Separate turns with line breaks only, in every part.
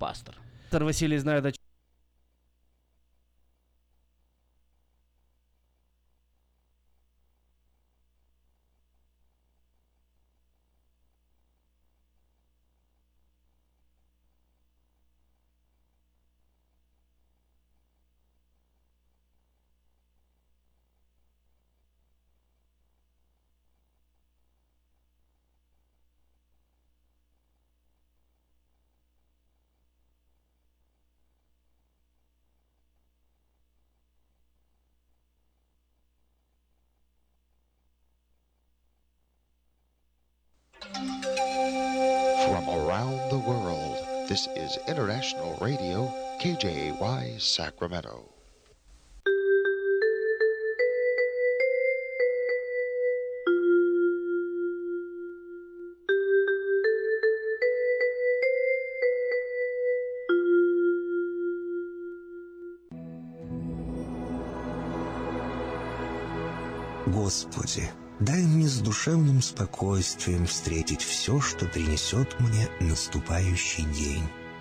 пастор.
Пастор Василий знает, о
From Sacramento.
Господи, дай мне с душевным спокойствием встретить все, что принесет мне наступающий день.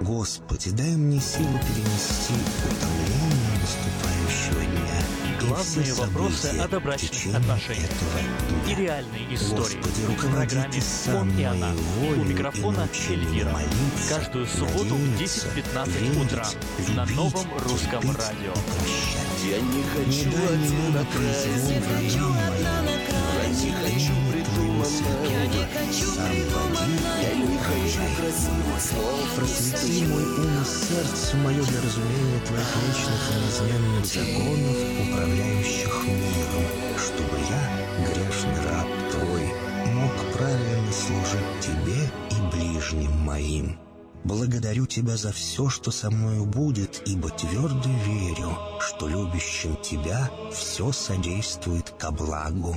Господи, дай мне силу перенести утомление наступающего дня.
Главные вопросы о добрачных отношениях. И реальные истории.
Господи,
в программе
Ты сам
«Он и она». У микрофона Эльвира.
молиться,
Каждую субботу в
надеяться,
10-15 утра на новом русском
терпеть
радио.
Я не
Не
хочу
меня
один
на
край. Я не хочу придуманного.
Я не хочу
Я не хочу красивых слов.
Просвети мой ум и сердце мое для разумения Твоих вечных и неизменных законов, управляющих миром, чтобы я, грешный раб Твой, мог правильно служить Тебе и ближним моим. Благодарю Тебя за все, что со мною будет, ибо твердо верю, что любящим Тебя все содействует ко благу.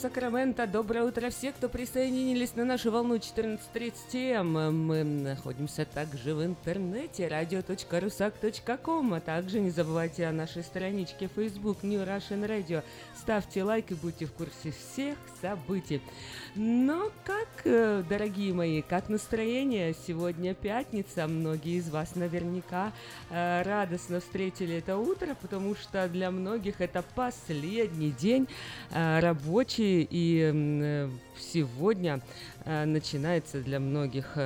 Сакраменто. Доброе утро все, кто присоединились на нашу волну 14.30 М. Мы находимся также в интернете radio.rusak.com, а также не забывайте о нашей страничке Facebook New Russian Radio. Ставьте лайк и будьте в курсе всех событий. Но как, э, дорогие мои, как настроение? Сегодня пятница. Многие из вас наверняка э, радостно встретили это утро, потому что для многих это последний день э, рабочий, и сегодня начинается для многих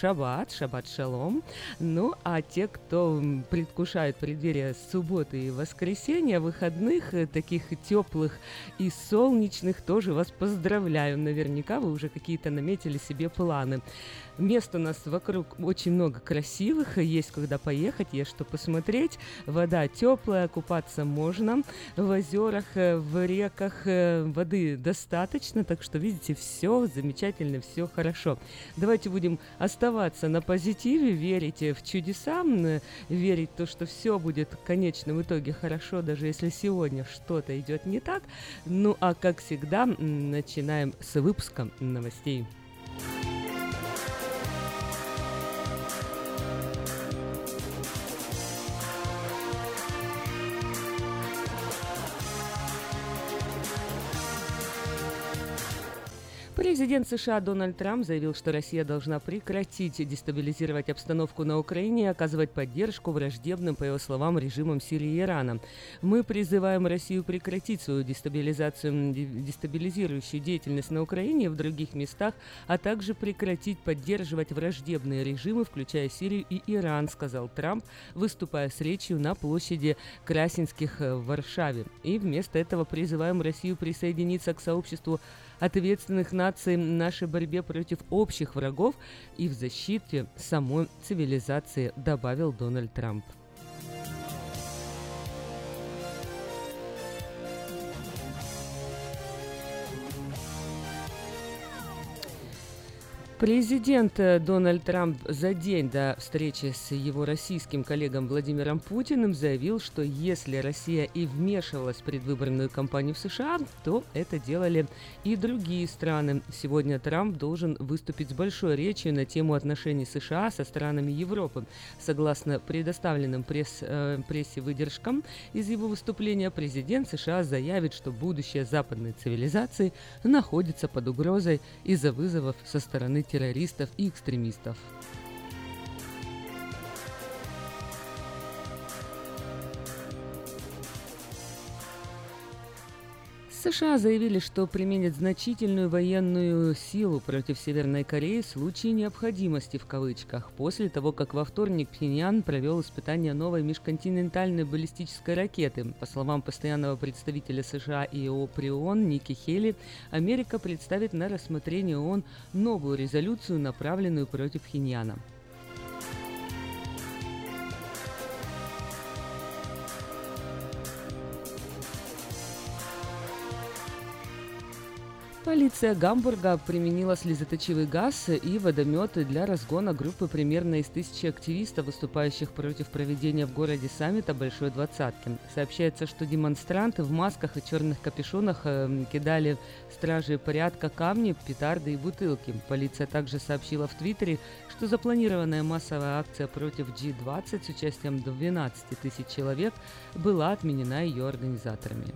шаббат, шаббат шалом. Ну, а те, кто предвкушает преддверие субботы и воскресенья, выходных, таких теплых и солнечных, тоже вас поздравляю. Наверняка вы уже какие-то наметили себе планы. Мест у нас вокруг очень много красивых, есть куда поехать, есть что посмотреть. Вода теплая, купаться можно. В озерах, э, в реках э, воды достаточно, так что, видите, все замечательно, все хорошо. Давайте будем оставаться на позитиве, верить в чудеса, верить в то, что все будет в конечном итоге хорошо, даже если сегодня что-то идет не так. Ну, а как всегда, начинаем с выпуска новостей. Президент США Дональд Трамп заявил, что Россия должна прекратить дестабилизировать обстановку на Украине и оказывать поддержку враждебным, по его словам, режимам Сирии и Ирана. Мы призываем Россию прекратить свою дестабилизацию, дестабилизирующую деятельность на Украине и в других местах, а также прекратить поддерживать враждебные режимы, включая Сирию и Иран, сказал Трамп, выступая с речью на площади Красинских в Варшаве. И вместо этого призываем Россию присоединиться к сообществу ответственных наций в нашей борьбе против общих врагов и в защите самой цивилизации, добавил Дональд Трамп. Президент э, Дональд Трамп за день до встречи с его российским коллегом Владимиром Путиным заявил, что если Россия и вмешивалась в предвыборную кампанию в США, то это делали и другие страны. Сегодня Трамп должен выступить с большой речью на тему отношений США со странами Европы. Согласно предоставленным пресс, э, прессе выдержкам из его выступления, президент США заявит, что будущее западной цивилизации находится под угрозой из-за вызовов со стороны террористов и экстремистов. США заявили, что применят значительную военную силу против Северной Кореи в случае необходимости в кавычках, после того, как во вторник Пхеньян провел испытание новой межконтинентальной баллистической ракеты. По словам постоянного представителя США и ООО при Ники Хели, Америка представит на рассмотрение ООН новую резолюцию, направленную против Пхеньяна. Полиция Гамбурга применила слезоточивый газ и водометы для разгона группы примерно из тысячи активистов, выступающих против проведения в городе саммита Большой Двадцатки. Сообщается, что демонстранты в масках и черных капюшонах э, кидали стражи порядка камни, петарды и бутылки. Полиция также сообщила в Твиттере, что запланированная массовая акция против G20 с участием 12 тысяч человек была отменена ее организаторами.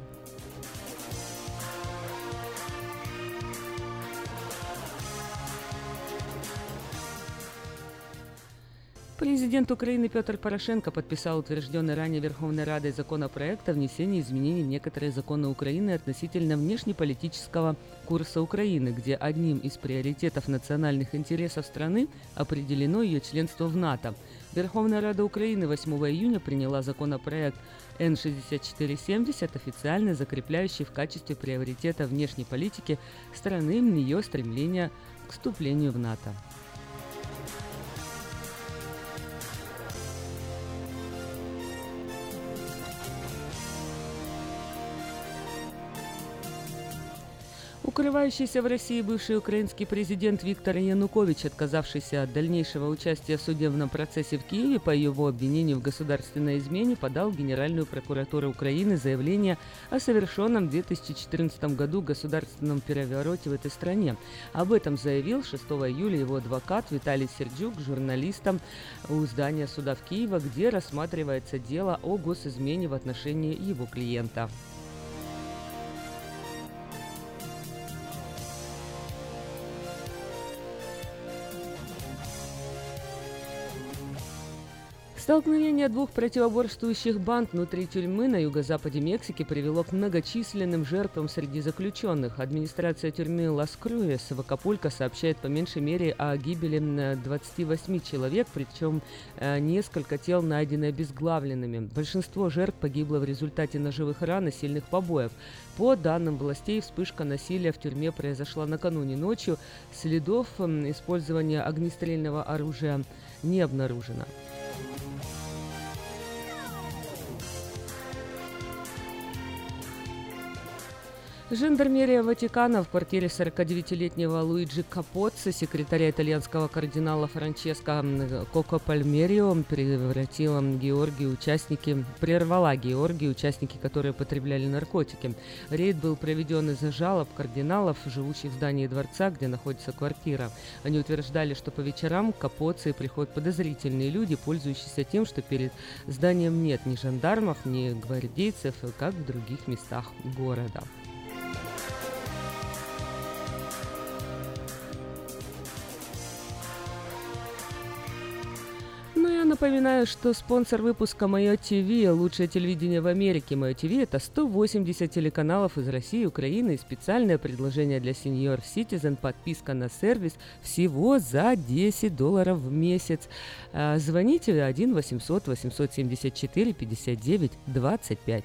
Президент Украины Петр Порошенко подписал утвержденный ранее Верховной Радой законопроект о внесении изменений в некоторые законы Украины относительно внешнеполитического курса Украины, где одним из приоритетов национальных интересов страны определено ее членство в НАТО. Верховная Рада Украины 8 июня приняла законопроект Н-6470, официально закрепляющий в качестве приоритета внешней политики страны ее стремление к вступлению в НАТО. Укрывающийся в России бывший украинский президент Виктор Янукович, отказавшийся от дальнейшего участия в судебном процессе в Киеве по его обвинению в государственной измене, подал в Генеральную прокуратуру Украины заявление о совершенном в 2014 году государственном перевороте в этой стране. Об этом заявил 6 июля его адвокат Виталий Сердюк журналистам у здания суда в Киеве, где рассматривается дело о госизмене в отношении его клиента. Столкновение двух противоборствующих банд внутри тюрьмы на юго-западе Мексики привело к многочисленным жертвам среди заключенных. Администрация тюрьмы Лас-Круэс в Акапулько сообщает по меньшей мере о гибели 28 человек, причем э, несколько тел найдены обезглавленными. Большинство жертв погибло в результате ножевых ран и сильных побоев. По данным властей, вспышка насилия в тюрьме произошла накануне ночью. Следов использования огнестрельного оружия не обнаружено. Жандармерия Ватикана в квартире 49-летнего Луиджи Капоцци, секретаря итальянского кардинала Франческо Коко Пальмерио, превратила Георгии участники, прервала Георгии участники, которые потребляли наркотики. Рейд был проведен из-за жалоб кардиналов, живущих в здании дворца, где находится квартира. Они утверждали, что по вечерам к Капоцци приходят подозрительные люди, пользующиеся тем, что перед зданием нет ни жандармов, ни гвардейцев, как в других местах города. Напоминаю, что спонсор выпуска Мое ТВ, лучшее телевидение в Америке. Мое ТВ это 180 телеканалов из России, Украины и специальное предложение для сеньор Citizen, подписка на сервис всего за 10 долларов в месяц. А, звоните 1 800 874 59 25.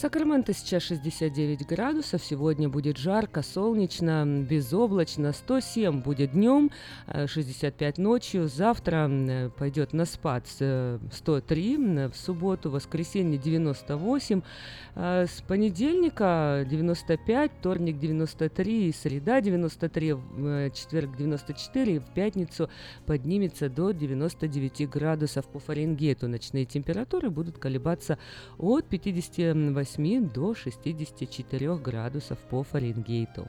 Сакраменто сейчас 69 градусов, сегодня будет жарко, солнечно, безоблачно, 107 будет днем, 65 э, ночью, завтра э, пойдет на спад 103, э, в субботу, воскресенье 98, с понедельника 95, вторник 93, среда 93, четверг 94, в пятницу поднимется до 99 градусов по Фаренгейту. Ночные температуры будут колебаться от 58 8 до 64 градусов по Фаренгейту.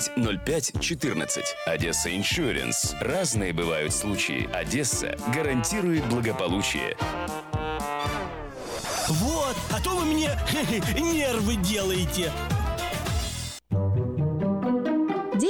05 14. Одесса Иншуренс. Разные бывают случаи. Одесса гарантирует благополучие.
Вот, а то вы мне нервы делаете.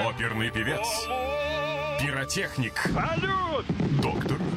Оперный певец. Пиротехник.
Салют!
Доктор.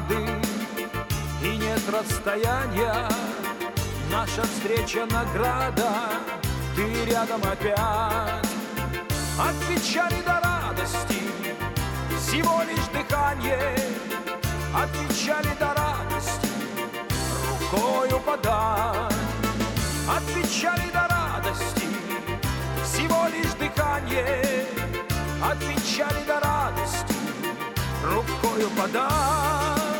Преграды
и нет расстояния. Наша встреча награда, ты рядом опять. От печали до радости всего лишь дыхание. От печали до радости рукою подать. От печали до радости всего лишь дыхание. От печали до радости рукою подать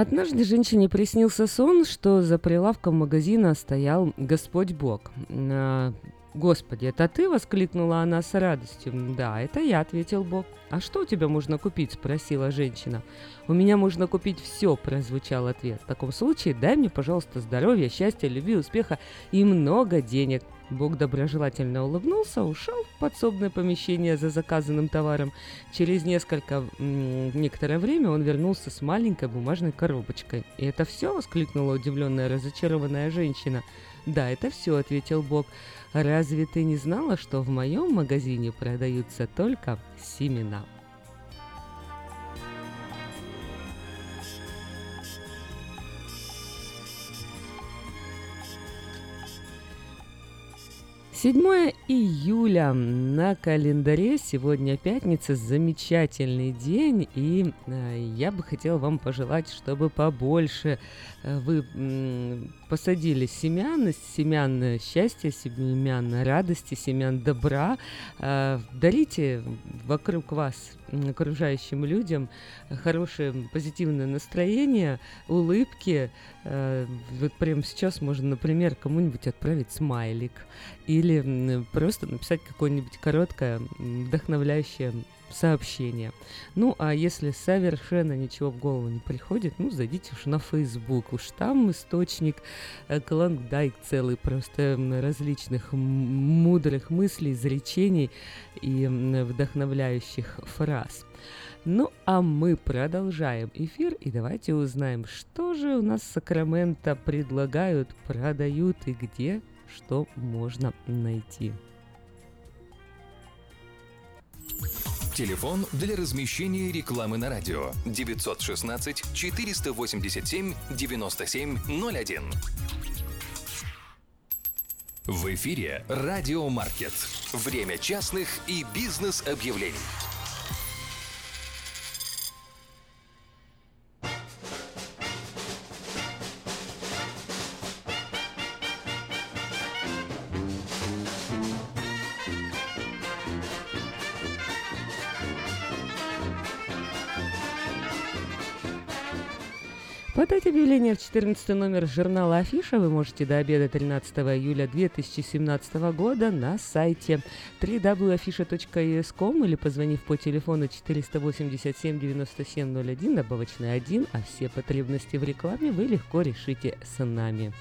Однажды женщине приснился сон, что за прилавком магазина стоял Господь Бог. «Господи, это ты?» – воскликнула она с радостью. «Да, это я», – ответил Бог. «А что у тебя можно купить?» – спросила женщина. «У меня можно купить все», – прозвучал ответ. «В таком случае дай мне, пожалуйста, здоровья, счастья, любви, успеха и много денег». Бог доброжелательно улыбнулся, ушел в подсобное помещение за заказанным товаром. Через несколько некоторое время он вернулся с маленькой бумажной коробочкой. «И это все?» – воскликнула удивленная, разочарованная женщина. «Да, это все», – ответил Бог. «Разве ты не знала, что в моем магазине продаются только семена?» 7 июля на календаре. Сегодня пятница, замечательный день. И э, я бы хотела вам пожелать, чтобы побольше э, вы посадили семян, семян счастья, семян радости, семян добра. Э, дарите вокруг вас окружающим людям хорошее позитивное настроение, улыбки. Э, вот прямо сейчас можно, например, кому-нибудь отправить смайлик или просто написать какое-нибудь короткое вдохновляющее сообщение. Ну, а если совершенно ничего в голову не приходит, ну, зайдите уж на Facebook. Уж там источник э, клондайк целый просто различных мудрых мыслей, изречений и вдохновляющих фраз. Ну, а мы продолжаем эфир и давайте узнаем, что же у нас Сакраменто предлагают, продают и где что можно найти.
Телефон для размещения рекламы на радио 916 487 9701. В эфире Радио Маркет. Время частных и бизнес-объявлений.
Подать объявление в 14 номер журнала «Афиша» вы можете до обеда 13 июля 2017 года на сайте www.afisha.es.com или позвонив по телефону 487 9701 добавочный 1, а все потребности в рекламе вы легко решите с нами.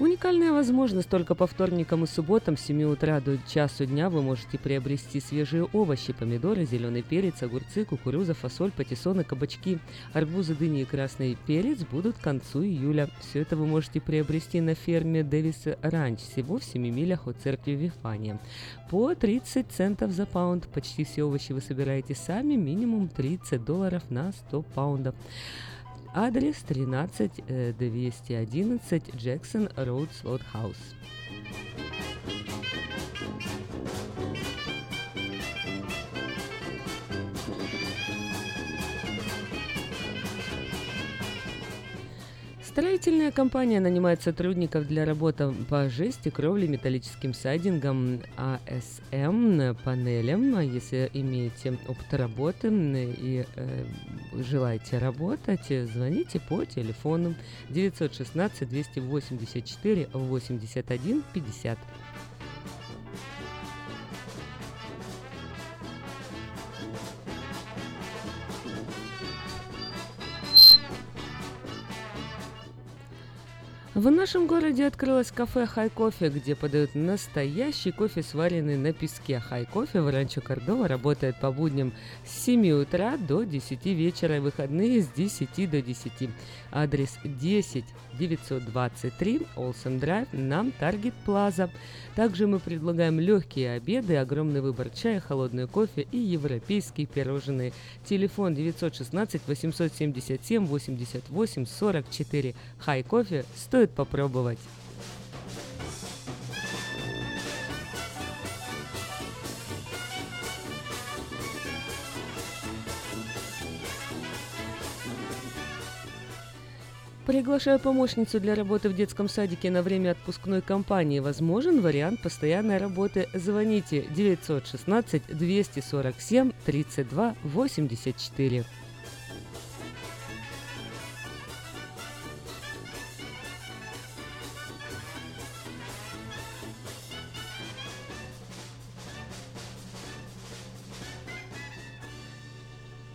Уникальная возможность только по вторникам и субботам с 7 утра до часу дня вы можете приобрести свежие овощи, помидоры, зеленый перец, огурцы, кукуруза, фасоль, патиссоны, кабачки, арбузы, дыни и красный перец будут к концу июля. Все это вы можете приобрести на ферме Дэвис Ранч, всего в 7 милях от церкви Вифания. По 30 центов за паунд. Почти все овощи вы собираете сами, минимум 30 долларов на 100 паундов. Адрес 13211 Джексон Роуд Слот Хаус. Строительная компания нанимает сотрудников для работы по жести, кровле, металлическим сайдингам, АСМ, панелям. А Если имеете опыт работы и э, желаете работать, звоните по телефону 916 284 81 50. В нашем городе открылось кафе «Хай Кофе», где подают настоящий кофе, сваренный на песке. «Хай Кофе» в Ранчо Кордова работает по будням с 7 утра до 10 вечера и выходные с 10 до 10. Адрес 10 923 Олсен Драйв на Таргет Плаза. Также мы предлагаем легкие обеды, огромный выбор чая, холодный кофе и европейские пирожные. Телефон 916 877 88 44. Хай кофе стоит попробовать. Приглашаю помощницу для работы в детском садике на время отпускной кампании. Возможен вариант постоянной работы. Звоните 916 247 32 84.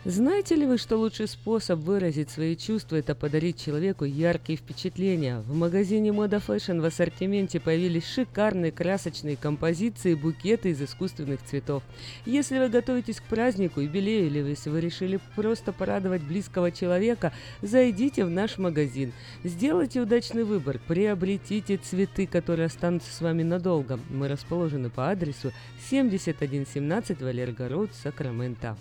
Знаете ли вы, что лучший способ выразить свои чувства – это подарить человеку яркие впечатления? В магазине Мода Fashion в ассортименте появились шикарные красочные композиции и букеты из искусственных цветов. Если вы готовитесь к празднику, юбилею или если вы решили просто порадовать близкого человека, зайдите в наш магазин. Сделайте удачный выбор, приобретите цветы, которые останутся с вами надолго. Мы расположены по адресу 7117 Валерго Роуд, Сакраменто.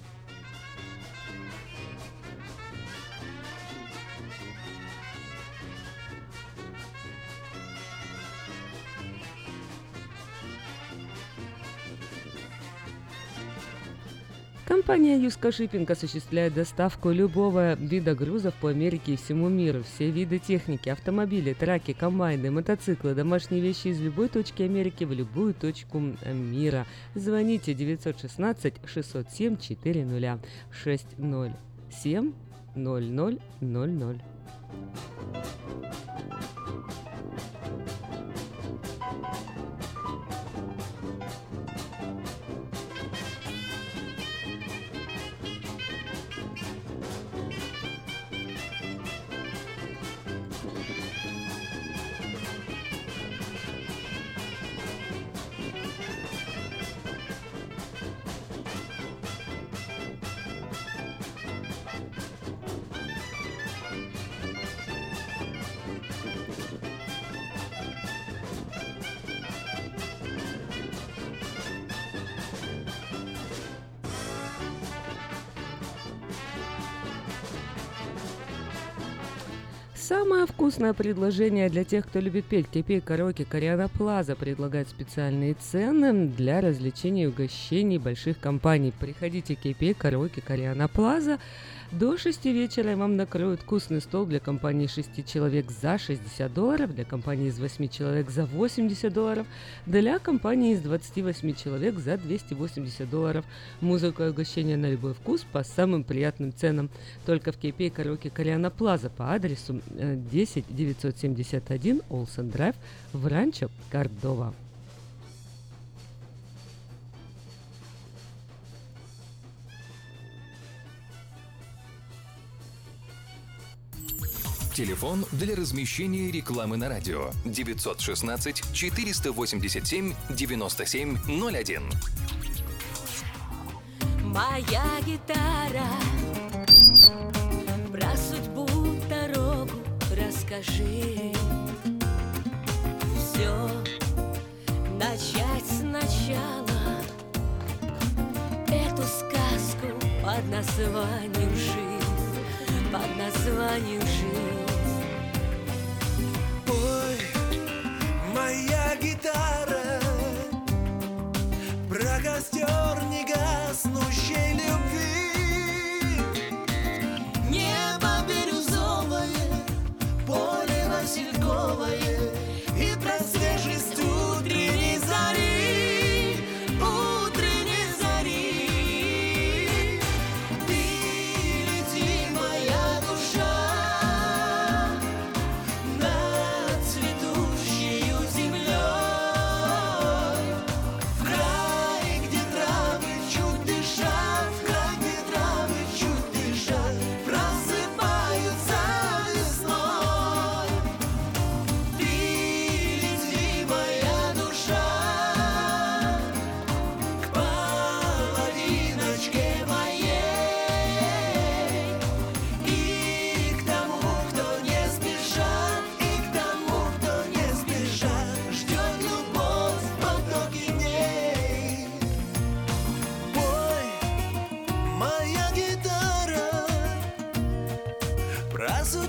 Компания Юска Шиппинг осуществляет доставку любого вида грузов по Америке и всему миру. Все виды техники, автомобили, траки, комбайны, мотоциклы, домашние вещи из любой точки Америки в любую точку мира. Звоните 916 607 400 607 0000. Вкусное предложение для тех, кто любит петь. Кипей Караоке Кориана Плаза предлагает специальные цены для развлечений и угощений больших компаний. Приходите в Кипей Караоке Кориана Плаза. До 6 вечера вам накроют вкусный стол для компании 6 человек за 60 долларов, для компании из 8 человек за 80 долларов, для компании из 28 человек за 280 долларов. Музыка и угощение на любой вкус по самым приятным ценам. Только в Кейпе Караоке Кориана Плаза по адресу 10 971 Олсен Драйв в Ранчо Кордова.
Телефон для размещения рекламы на радио. 916 487 9701.
Моя гитара Про судьбу дорогу расскажи. Все начать сначала. Эту сказку под названием жизнь Под названием жизнь
моя гитара. Про костер негаснущей любви. Небо бирюзовое, поле васильковое.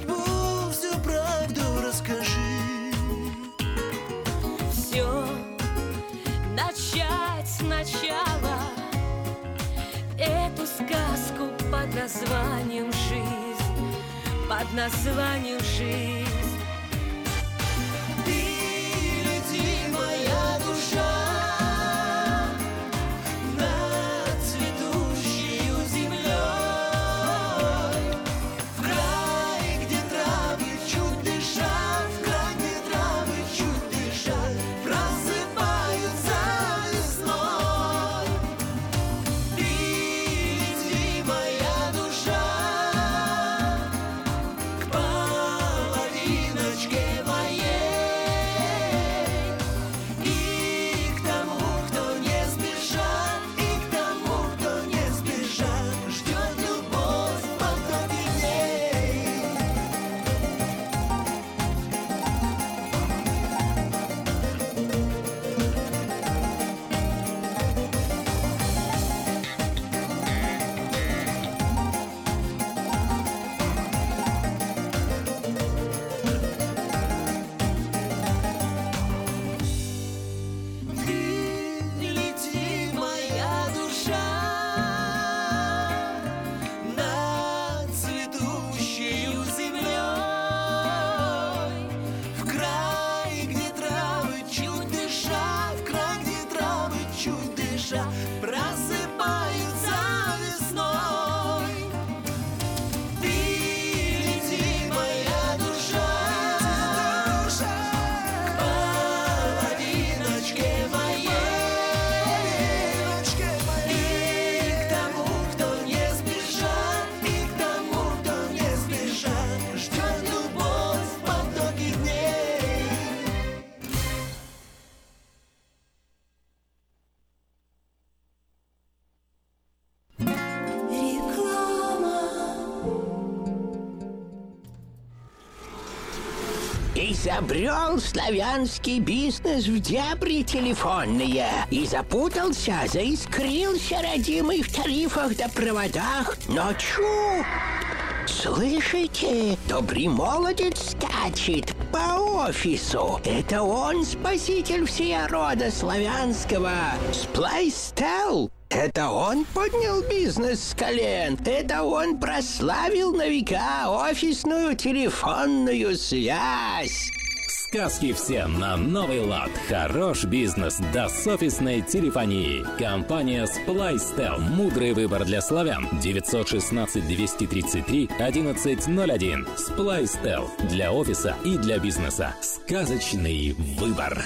Судьбу всю правду расскажи.
Все начать сначала Эту сказку под названием «Жизнь» Под названием «Жизнь»
Изобрел славянский бизнес в дебри телефонные И запутался, заискрился родимый в тарифах да проводах Но чу! Слышите? Добрый молодец скачет по офису. Это он спаситель всея рода славянского. Сплайстел. Это он поднял бизнес с колен. Это он прославил на века офисную телефонную связь.
Сказки всем на новый лад. Хорош бизнес до офисной телефонии. Компания Splystel. Мудрый выбор для славян. 916-233-1101. Splystel. Для офиса и для бизнеса. Сказочный выбор.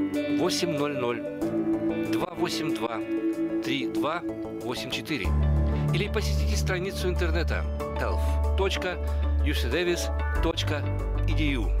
800 823284 или посетите страницу интернета health.ucdavis.edu.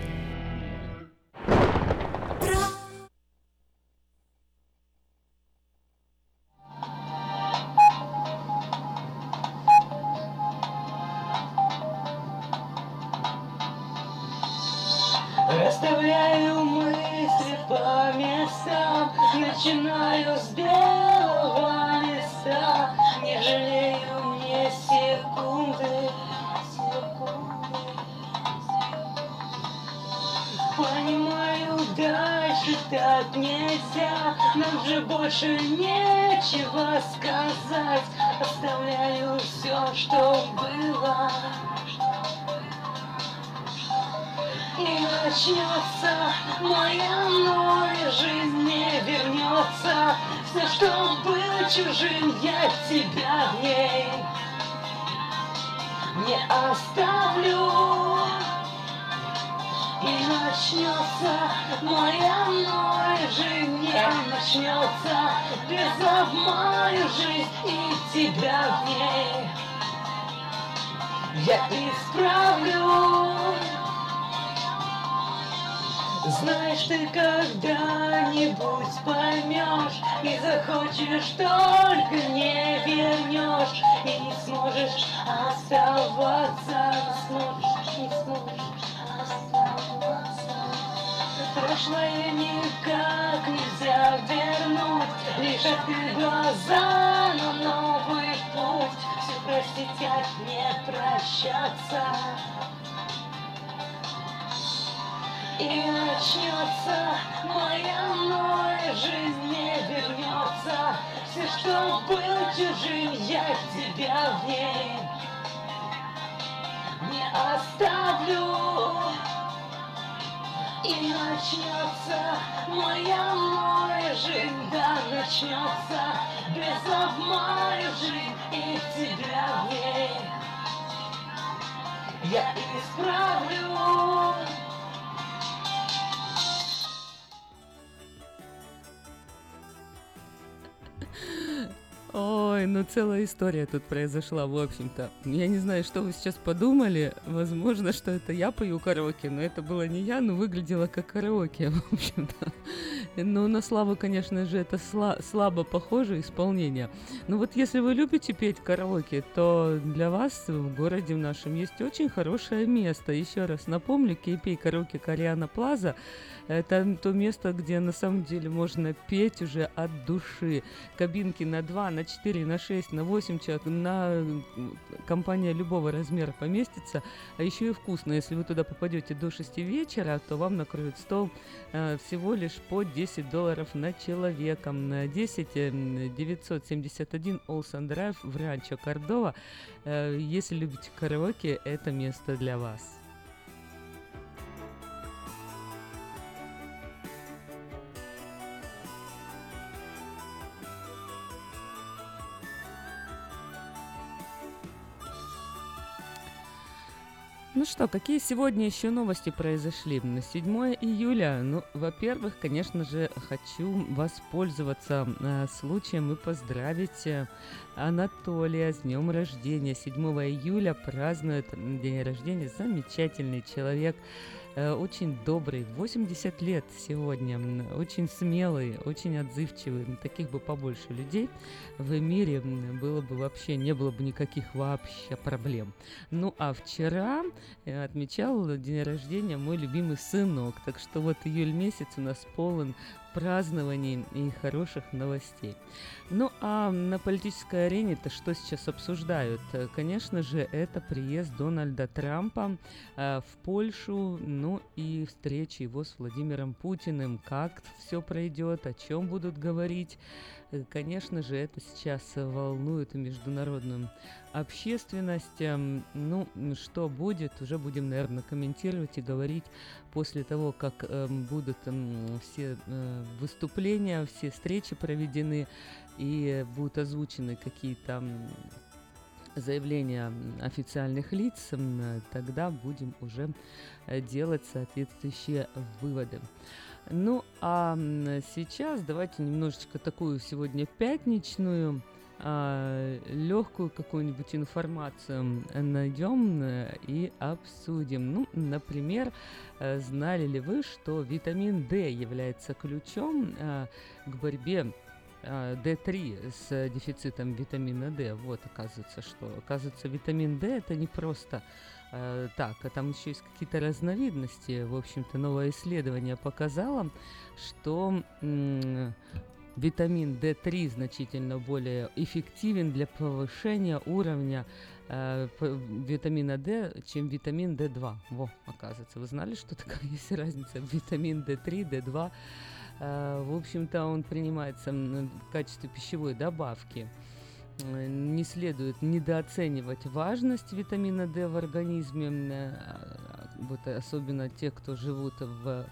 Нам же больше нечего сказать. Оставляю все, что было. И начнется моя новая жизнь Не вернется все, что было чужим Я тебя в ней не оставлю И начнется моя новая жизнь Не начнется без мою жизнь И тебя в ней. Я исправлю. Знаешь, ты когда-нибудь поймешь И захочешь, только не вернешь И не сможешь оставаться Не сможешь, не сможешь Прошлое никак нельзя вернуть Лишь открыть глаза на новый путь. Все простить, как не прощаться. И начнется моя новая жизнь, не вернется Все, что было чужим, я тебя в ней не оставлю И начнется моя новая жизнь, да, начнется. Без обмана жизнь и тебя в ней. Я исправлю
Ой, ну целая история тут произошла, в общем-то. Я не знаю, что вы сейчас подумали. Возможно, что это я пою караоке, но это было не я, но выглядело как караоке, в общем-то. Но на славу, конечно же, это сла- слабо похоже исполнение. Но вот если вы любите петь караоке, то для вас в городе в нашем есть очень хорошее место. Еще раз напомню, Кейпей караоке Кориана Плаза это то место, где на самом деле можно петь уже от души. Кабинки на 2, на 4, на 6, на 8 человек, на компания любого размера поместится. А еще и вкусно. Если вы туда попадете до 6 вечера, то вам накроют стол э, всего лишь по 10 долларов на человека. На 10 э, 971 Олсен Драйв в Ранчо Кордова. Э, если любите караоке, это место для вас. Ну что, какие сегодня еще новости произошли? На 7 июля, ну, во-первых, конечно же, хочу воспользоваться э, случаем и поздравить э, Анатолия с днем рождения. 7 июля празднует день рождения замечательный человек, очень добрый, 80 лет сегодня, очень смелый, очень отзывчивый. Таких бы побольше людей в мире было бы вообще, не было бы никаких вообще проблем. Ну а вчера э, отмечал день рождения мой любимый сынок, так что вот июль месяц у нас полон празднований и хороших новостей. Ну а на политической арене-то что сейчас обсуждают? Э, Конечно же, это приезд Дональда Трампа э, в Польшу, ну и встреча его с Владимиром Путиным. Как все пройдет, о чем будут говорить. Э, Конечно же, это сейчас волнует международную общественность. Ну, что будет, уже будем, наверное, комментировать и говорить после того, как эм, будут все э, выступления, все встречи проведены и будут озвучены какие-то заявления официальных лиц, тогда будем уже э, делать соответствующие выводы. Ну, а сейчас давайте немножечко такую сегодня пятничную, легкую какую-нибудь информацию найдем э, и обсудим. Ну, например, э, знали ли вы, что витамин D является ключом э, к борьбе а, D3 с дефицитом витамина D. Вот, оказывается, что. Оказывается, витамин D это не просто э, так, а там еще есть какие-то разновидности. В общем-то, новое исследование показало, что витамин D3 значительно более эффективен для повышения уровня э, витамина D, чем витамин D2. Во, оказывается, вы знали, что такая есть разница? Витамин D3, D2. Э, В общем-то, он принимается в качестве пищевой добавки. Э, Не следует недооценивать важность витамина D в организме, э, вот особенно те, кто живут в э,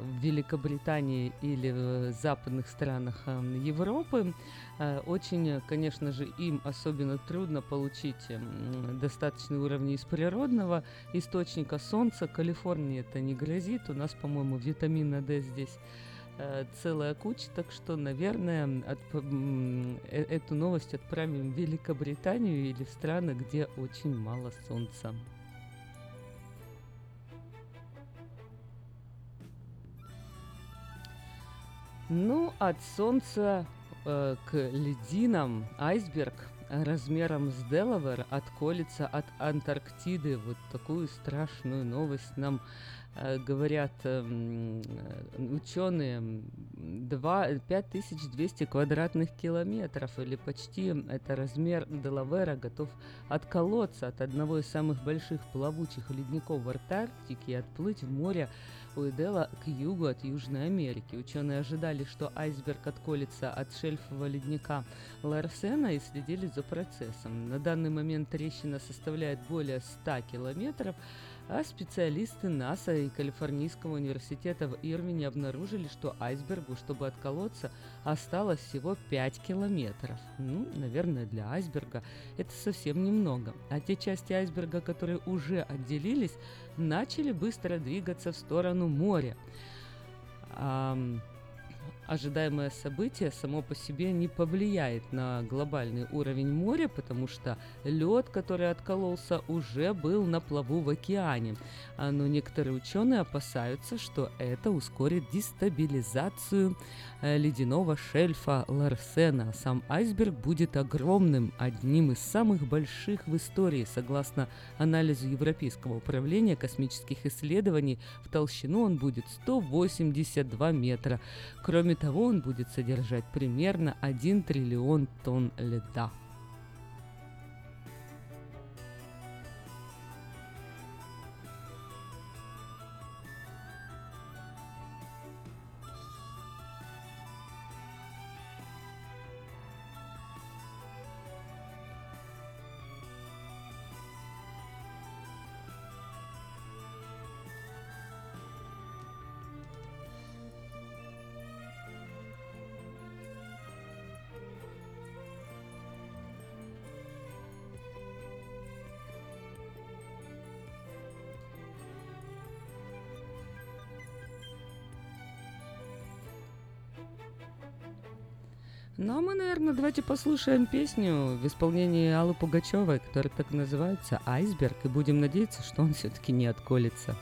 в Великобритании или в западных странах э, Европы. Э, Очень, э, конечно же, им особенно трудно получить м, достаточные уровни из природного источника солнца. Калифорнии это не грозит. У нас, по-моему, витамина D здесь э, целая куча, так что, наверное, м, э- эту новость отправим в Великобританию или в страны, где очень мало солнца. Ну, от солнца э, к льдинам айсберг размером с Делавер отколется от Антарктиды. Вот такую страшную новость нам э, говорят эм, э, ученые. Два, 5200 квадратных километров или почти это размер Делавера готов отколоться от одного из самых больших плавучих ледников в Антарктике и отплыть в море Уидела к югу от Южной Америки. Ученые ожидали, что айсберг отколется от шельфового ледника Ларсена и следили за процессом. На данный момент трещина составляет более 100 километров, а специалисты НАСА и Калифорнийского университета в Ирвине обнаружили, что айсбергу, чтобы отколоться, осталось всего 5 километров. Ну, наверное, для айсберга это совсем немного. А те части айсберга, которые уже отделились, начали быстро двигаться в сторону моря. Ам, ожидаемое событие само по себе не повлияет на глобальный уровень моря, потому что лед, который откололся, уже был на плаву в океане. А, Но некоторые ученые опасаются, что это ускорит дестабилизацию э, ледяного шельфа Ларсена. Сам айсберг будет огромным, одним из самых больших в истории, согласно анализу Европейского управления космических исследований. В толщину он будет 182 метра. Кроме того, он будет содержать примерно 1 триллион тонн льда. Наверное, давайте послушаем песню в исполнении Аллы Пугачевой, которая так называется «Айсберг», и будем надеяться, что он все-таки не отколется.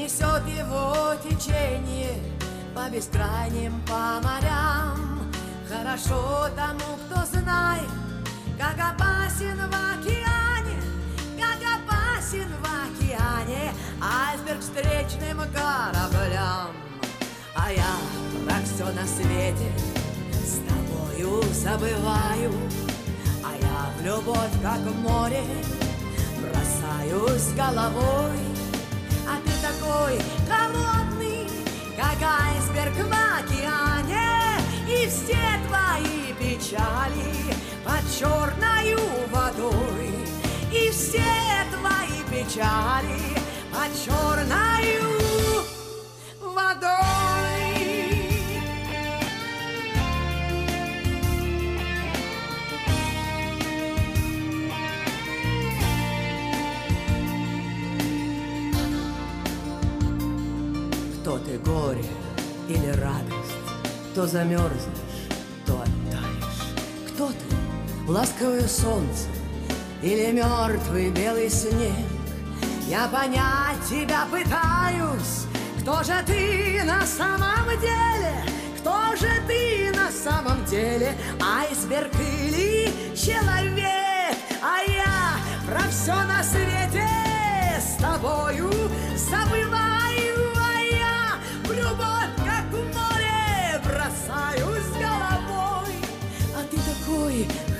Несет его течение по бескрайним по морям. Хорошо тому, кто знает, как опасен в океане, как опасен в океане айсберг встречным кораблям. А я про все на свете с тобою забываю, а я в любовь, как в море, бросаюсь головой. Такой холодный, как айсберг в океане, и все твои печали под черною водой, и все твои печали под черною водой. Кто ты, горе или радость, то замерзнешь, то оттаешь. Кто ты, ласковое солнце или мертвый белый снег? Я понять тебя пытаюсь, кто же ты на самом деле? Кто же ты на самом деле? Айсберг или человек? А я про все на свете с тобою забываю,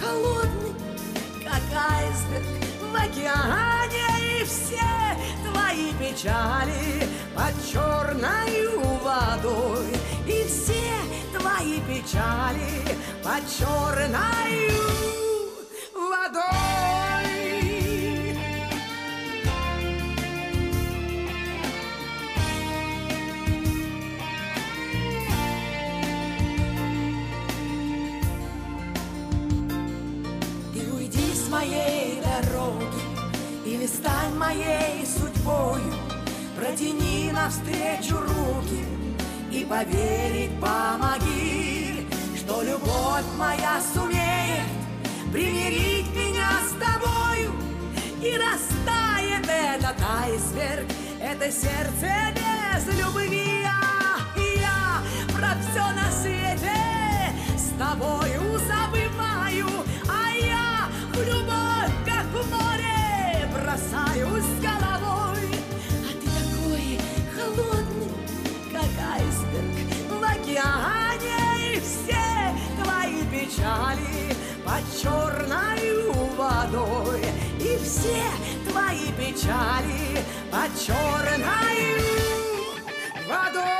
холодный, как айсберг в океане, и все твои печали под черною водой, и все твои печали под черною водой. Стань моей судьбою Протяни навстречу руки И поверить помоги Что любовь моя сумеет Примирить меня с тобою И растает этот айсберг Это сердце без любви. А я про все на свете С тобою забываю. А я в любовь, как в море Бросаюсь головой. А ты такой холодный, как айсберг В океане. И все твои печали под черною водой. И все твои печали под черною водой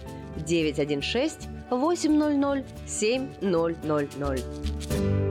916 800 7000.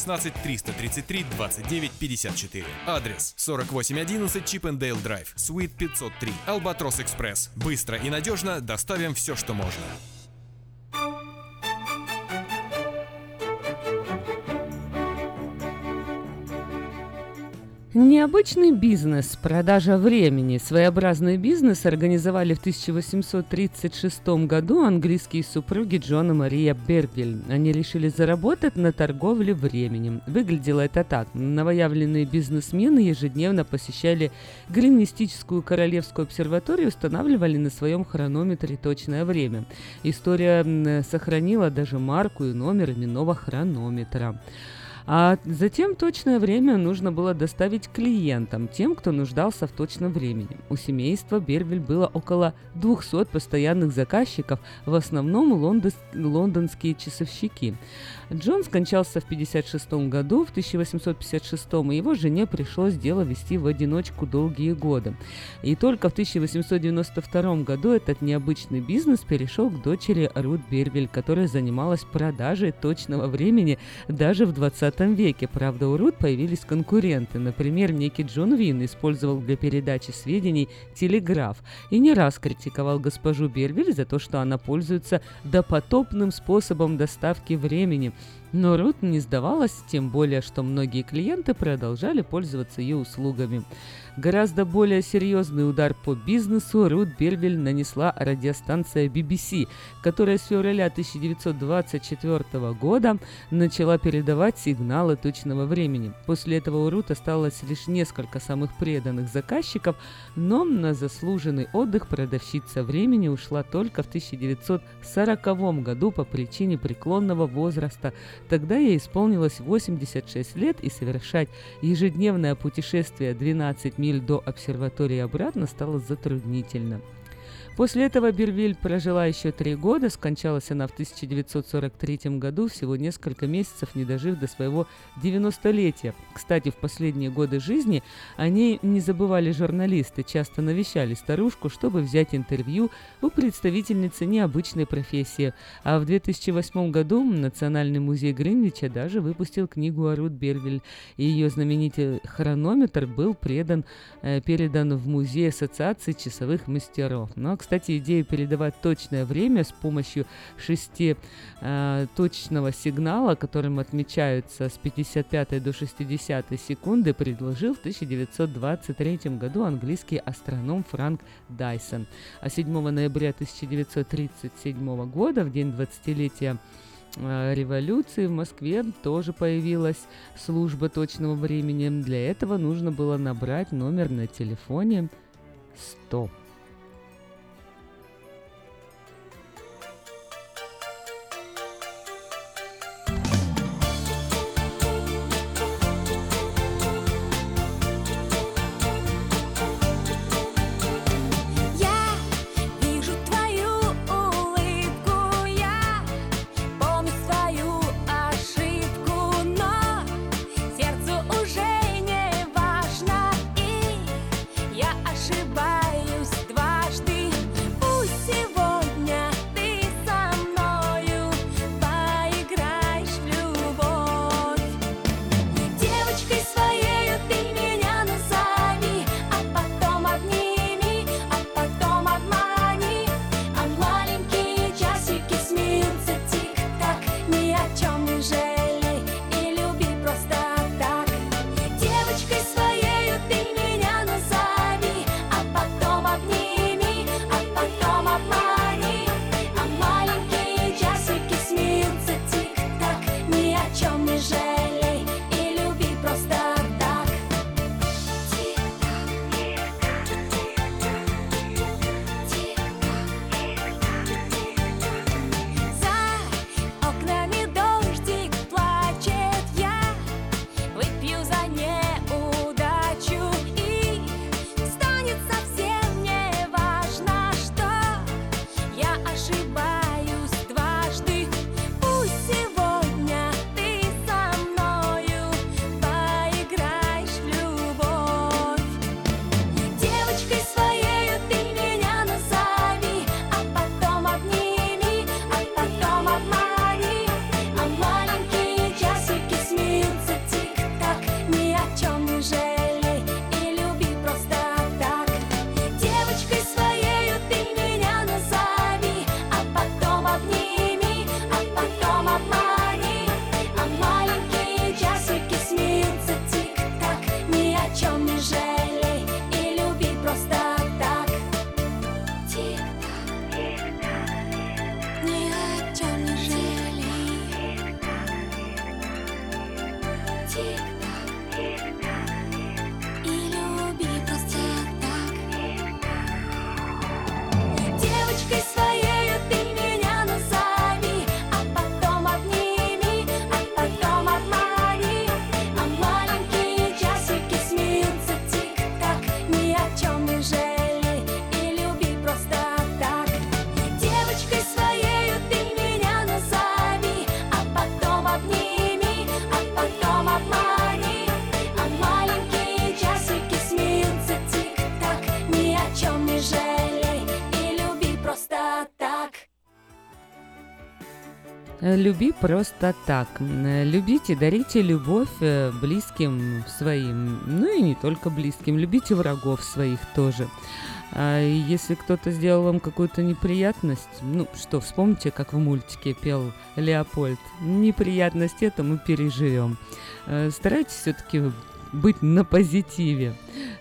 333 29 54. Адрес 4811 Chippendale Drive, Suite 503, Albatross Express. Быстро и надежно доставим все, что можно.
Необычный бизнес, продажа времени. Своеобразный бизнес организовали в 1836 году английские супруги Джон и Мария Бервиль. Они решили заработать на торговле временем. Выглядело это так. Новоявленные бизнесмены ежедневно посещали Гримнистическую королевскую обсерваторию и устанавливали на своем хронометре точное время. История сохранила даже марку и номер именного хронометра. А затем точное время нужно было доставить клиентам, тем, кто нуждался в точном времени. У семейства Бервиль было около 200 постоянных заказчиков, в основном лондос- лондонские часовщики. Джон скончался в 1956 году, в 1856 и его жене пришлось дело вести в одиночку долгие годы. И только в 1892 году этот необычный бизнес перешел к дочери Рут Бервиль, которая занималась продажей точного времени даже в 20 веке. Правда, у Рут появились конкуренты. Например, некий Джон Вин использовал для передачи сведений телеграф и не раз критиковал госпожу Бервиль за то, что она пользуется допотопным способом доставки времени. Но Рут не сдавалась, тем более, что многие клиенты продолжали пользоваться ее услугами. Гораздо более серьезный удар по бизнесу Рут Бервиль нанесла радиостанция BBC, которая с февраля 1924 года начала передавать сигналы точного времени. После этого у Рут осталось лишь несколько самых преданных заказчиков, но на заслуженный отдых продавщица времени ушла только в 1940 году по причине преклонного возраста. Тогда ей исполнилось 86 лет, и совершать ежедневное путешествие 12 миль до обсерватории обратно стало затруднительно. После этого Бервиль прожила еще три года, скончалась она в 1943 году, всего несколько месяцев не дожив до своего 90-летия. Кстати, в последние годы жизни о ней не забывали журналисты, часто навещали старушку, чтобы взять интервью у представительницы необычной профессии. А в 2008 году Национальный музей Гринвича даже выпустил книгу о Рут Бервиль, и ее знаменитый хронометр был предан, э, передан в Музей Ассоциации часовых мастеров. Но, кстати, идею передавать точное время с помощью шести э, точного сигнала, которым отмечаются с 55 до 60 секунды, предложил в 1923 году английский астроном Франк Дайсон. А 7 ноября 1937 года, в день 20-летия э, революции в Москве тоже появилась служба точного времени. Для этого нужно было набрать номер на телефоне 100. Люби просто так. Любите, дарите любовь э, близким своим. Ну и не только близким. Любите врагов своих тоже. А если кто-то сделал вам какую-то неприятность, ну что, вспомните, как в мультике пел Леопольд. Неприятность это мы переживем. Э, Старайтесь все-таки быть на позитиве.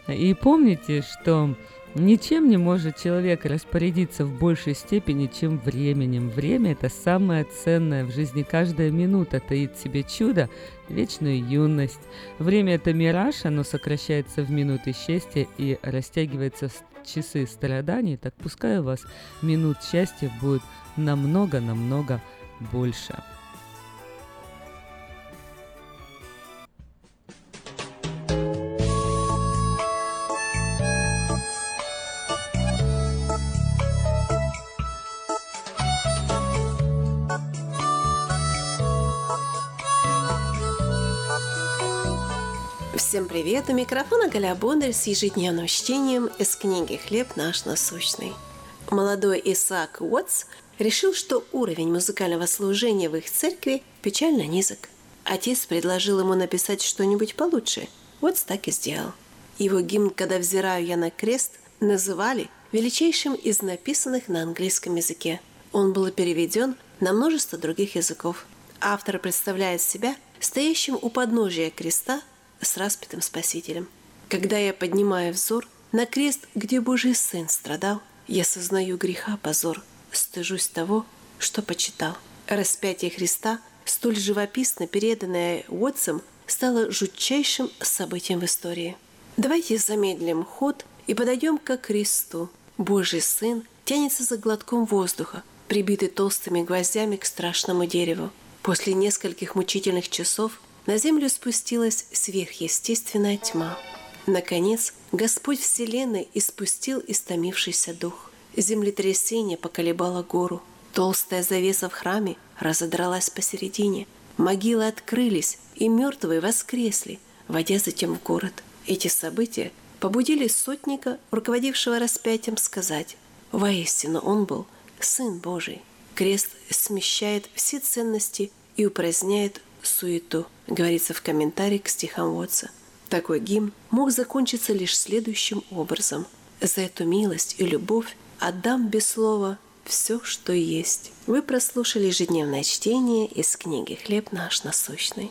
И помните, что ничем не может человек распорядиться в большей степени, чем временем. Время – это самое ценное. В жизни каждая минута таит в себе чудо, вечную юность. Время – это мираж, оно сокращается в минуты счастья и растягивается в часы страданий. Так пускай у вас минут счастья будет намного-намного больше.
Всем привет! У микрофона Галя Бондарь с ежедневным чтением из книги «Хлеб наш насущный». Молодой Исаак Уотс решил, что уровень музыкального служения в их церкви печально низок. Отец предложил ему написать что-нибудь получше. Уотс так и сделал. Его гимн «Когда взираю я на крест» называли величайшим из написанных на английском языке. Он был переведен на множество других языков. Автор представляет себя стоящим у подножия креста с распятым Спасителем. Когда я поднимаю взор на крест, где Божий Сын страдал, я сознаю греха позор, стыжусь того, что почитал. Распятие Христа, столь живописно переданное Уотсом, стало жутчайшим событием в истории. Давайте замедлим ход и подойдем к кресту. Божий Сын тянется за глотком воздуха, прибитый толстыми гвоздями к страшному дереву. После нескольких мучительных часов на землю спустилась сверхъестественная тьма. Наконец, Господь Вселенной испустил истомившийся дух. Землетрясение поколебало гору. Толстая завеса в храме разодралась посередине. Могилы открылись, и мертвые воскресли, водя затем в город. Эти события побудили сотника, руководившего распятием, сказать «Воистину он был Сын Божий». Крест смещает все ценности и упраздняет суету, говорится в комментарии к стихам Уотса. Такой гимн мог закончиться лишь следующим образом. «За эту милость и любовь отдам без слова все, что есть». Вы прослушали ежедневное чтение из книги «Хлеб наш насущный».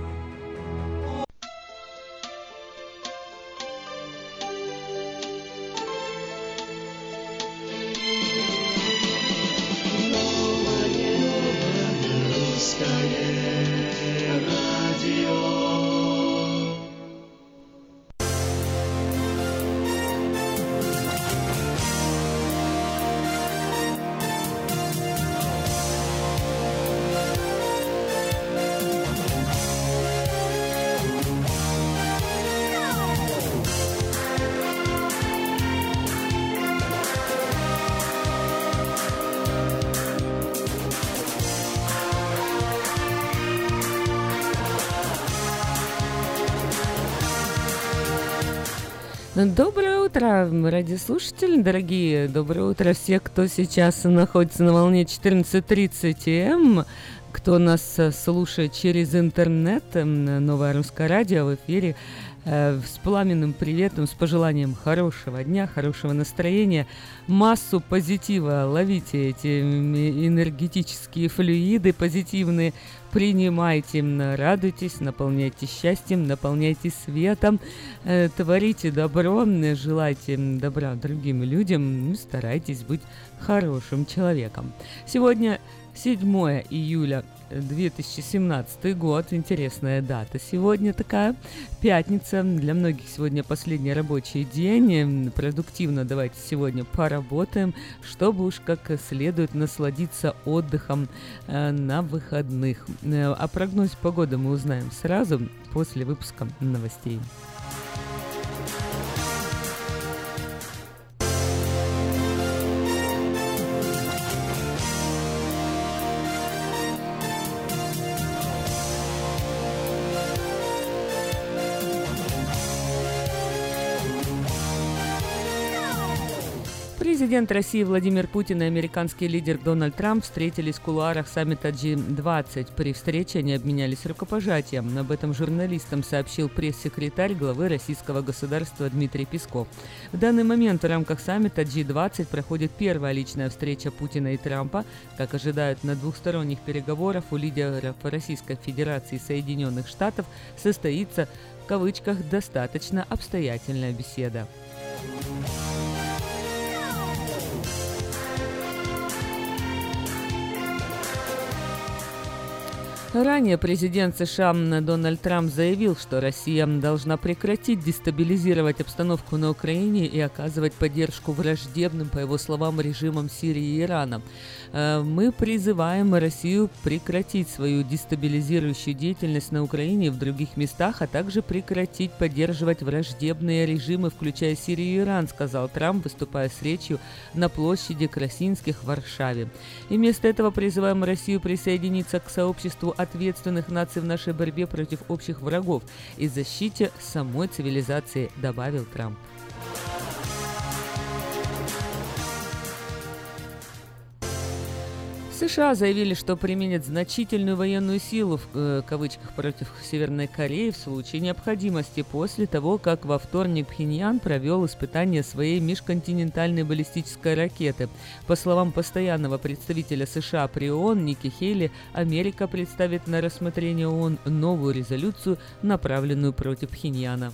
Hallelujah.
Доброе утро, радиослушатели, дорогие. Доброе утро все, кто сейчас находится на волне 14.30 М, кто нас э, слушает через интернет, Новое Русское Радио в эфире с пламенным приветом, с пожеланием хорошего дня, хорошего настроения, массу позитива. Ловите эти энергетические флюиды позитивные, принимайте, радуйтесь, наполняйте счастьем, наполняйте светом, э, творите добро, желайте добра другим людям, старайтесь быть хорошим человеком. Сегодня 7 июля 2017 год. Интересная дата сегодня такая. Пятница. Для многих сегодня последний рабочий день. М, Продуктивно давайте сегодня поработаем, чтобы уж как следует насладиться отдыхом э, на выходных. Э, О прогнозе погоды мы узнаем сразу после выпуска новостей. Президент России Владимир Путин и американский лидер Дональд Трамп встретились в кулуарах саммита G20. При встрече они обменялись рукопожатием. Об этом журналистам сообщил пресс-секретарь главы российского государства Дмитрий Песков. В данный момент в рамках саммита G20 проходит первая личная встреча Путина и Трампа. Как ожидают на двухсторонних переговорах у лидеров Российской Федерации и Соединенных Штатов состоится в кавычках достаточно обстоятельная беседа. Ранее президент США Дональд Трамп заявил, что Россия должна прекратить дестабилизировать обстановку на Украине и оказывать поддержку враждебным, по его словам, режимам Сирии и Ирана. Э, Мы призываем Россию прекратить свою дестабилизирующую деятельность на Украине и в других местах, а также прекратить поддерживать враждебные режимы, включая Сирию и Иран, сказал Трамп, выступая с речью на площади Красинских в Варшаве. И вместо этого призываем Россию присоединиться к сообществу ответственных наций в нашей борьбе против общих врагов и защите самой цивилизации, добавил Трамп. США заявили, что применят значительную военную силу в э, кавычках против Северной Кореи в случае необходимости после того, как во вторник Пхеньян провел испытание своей межконтинентальной баллистической ракеты. По словам постоянного представителя США при ООН Ники Хейли, Америка представит на рассмотрение ООН новую резолюцию, направленную против Пхеньяна.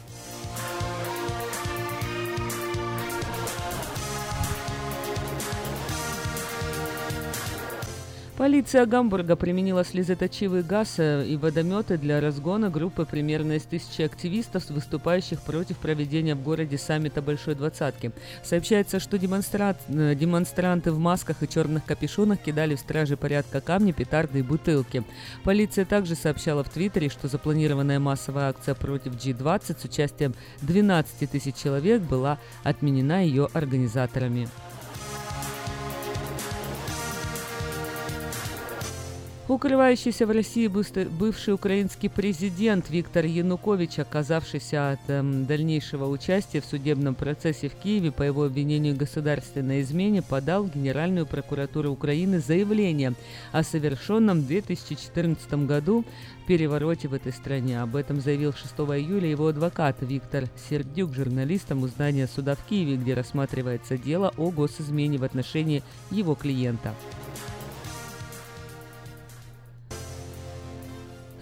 Полиция Гамбурга применила слезоточивый газ э, и водометы для разгона группы примерно из тысячи активистов, выступающих против проведения в городе саммита Большой Двадцатки. Сообщается, что демонстрат... э, демонстранты в масках и черных капюшонах кидали в стражи порядка камни, петарды и бутылки. Полиция также сообщала в Твиттере, что запланированная массовая акция против G20 с участием 12 тысяч человек была отменена ее организаторами. Укрывающийся в России бывший украинский президент Виктор Янукович, оказавшийся от эм, дальнейшего участия в судебном процессе в Киеве по его обвинению в государственной измене, подал в Генеральную прокуратуру Украины заявление о совершенном в 2014 году перевороте в этой стране. Об этом заявил 6 июля его адвокат Виктор Сердюк журналистам у здания суда в Киеве, где рассматривается дело о госизмене в отношении его клиента.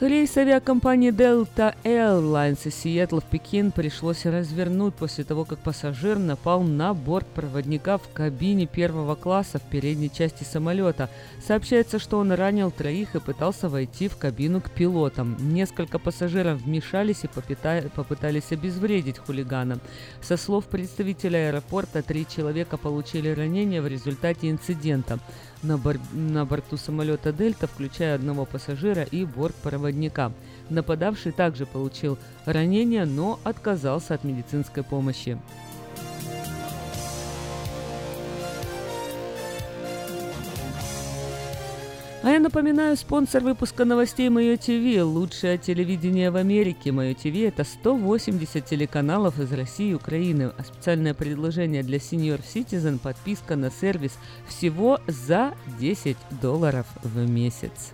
Рейс авиакомпании Delta Airlines из Сиэтла в Пекин пришлось развернуть после того, как пассажир напал на борт проводника в кабине первого класса в передней части самолета. Сообщается, что он ранил троих и пытался войти в кабину к пилотам. Несколько пассажиров вмешались и попытались обезвредить хулигана. Со слов представителя аэропорта, три человека получили ранения в результате инцидента на, бор- на борту самолета «Дельта», включая одного пассажира и бортпроводника. Нападавший также получил ранение, но отказался от медицинской помощи. А я напоминаю, спонсор выпуска новостей Мое ТВ, лучшее телевидение в Америке. Мое ТВ это 180 телеканалов из России и Украины. А специальное предложение для Senior Citizen – подписка на сервис всего за 10 долларов в месяц.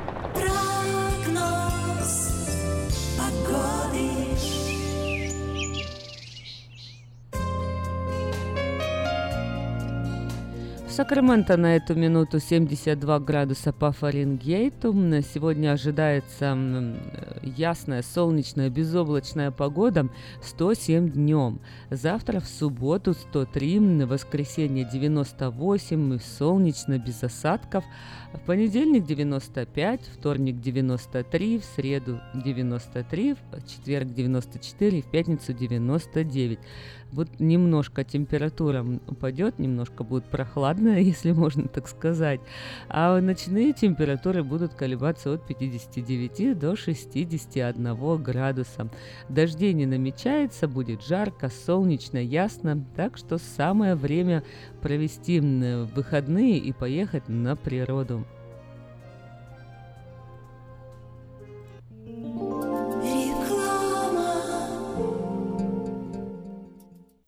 В Сакраменто на эту минуту 72 градуса по Фаренгейту. М, Сегодня ожидается ясная, солнечная, безоблачная погода 107 днем. Завтра в субботу 103, м, в воскресенье 98, и солнечно, без осадков. В понедельник 95, вторник 93, в среду 93, в четверг 94, в пятницу 99. Вот немножко температура упадет, немножко будет прохладно, если можно так сказать. А ночные температуры будут колебаться от 59 до 61 градуса. Дождей не намечается, будет жарко, солнечно, ясно. Так что самое время провести выходные и поехать на природу.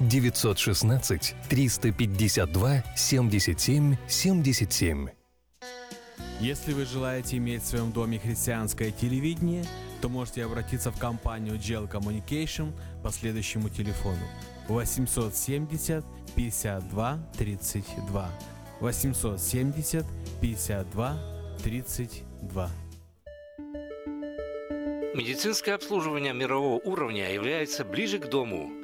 916 352 77 77.
Если вы желаете иметь в своем доме христианское телевидение, то можете обратиться в компанию GEL Communication по следующему телефону. 870 52 32 870 52 32
Медицинское обслуживание мирового уровня является ближе к дому,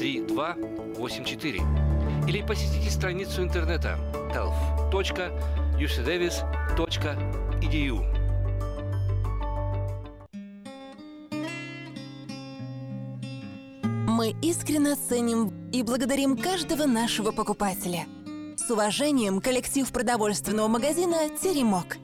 3284 или посетите страницу интернета health.ucdavis.edu.
Мы искренне ценим и благодарим каждого нашего покупателя. С уважением, коллектив продовольственного магазина «Теремок».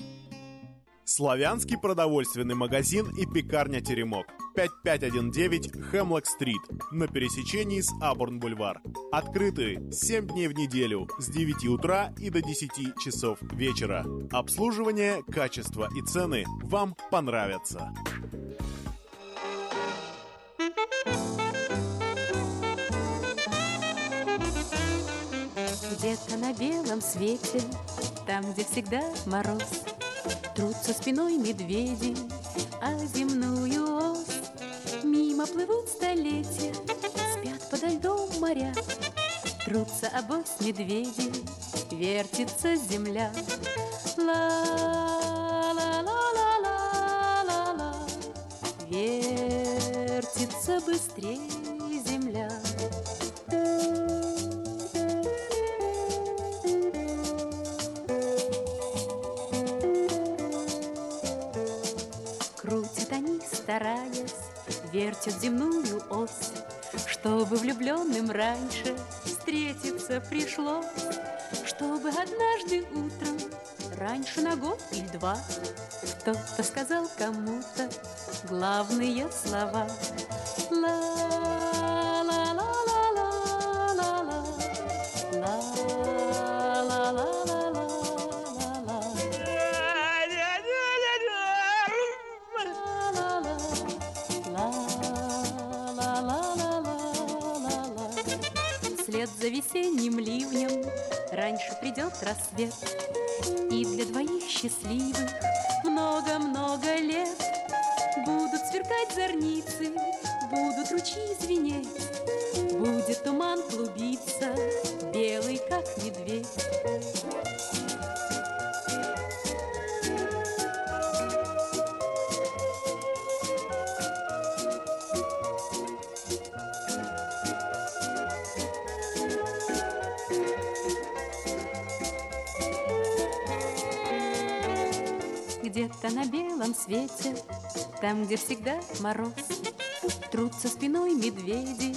Славянский продовольственный магазин и пекарня «Теремок». 5519 Хемлок-стрит на пересечении с Абурн-бульвар. Открыты 7 дней в неделю с 9 утра и до 10 часов вечера. Обслуживание, качество и цены вам понравятся.
Где-то на белом свете, там, где всегда мороз, Трутся спиной медведи, а земную ось Мимо плывут столетия, спят подо льдом моря, Трутся обось медведи, вертится земля. Ла-ла-ла-ла-ла-ла, вертится быстрее земля. Крутят они, стараясь, вертят земную ось, Чтобы влюбленным раньше встретиться пришлось, Чтобы однажды утром, раньше на год или два, Кто-то сказал кому-то главные слова. Ла-ла-ла-ла-ла-ла-ла, Вслед за весенним ливнем. Раньше придет рассвет И для двоих счастливых Много-много лет. Будут сверкать зорницы Будут ручьи звенеть Будет туман клубиться Белый, как медведь белом свете, там, где всегда мороз, Трутся спиной медведи,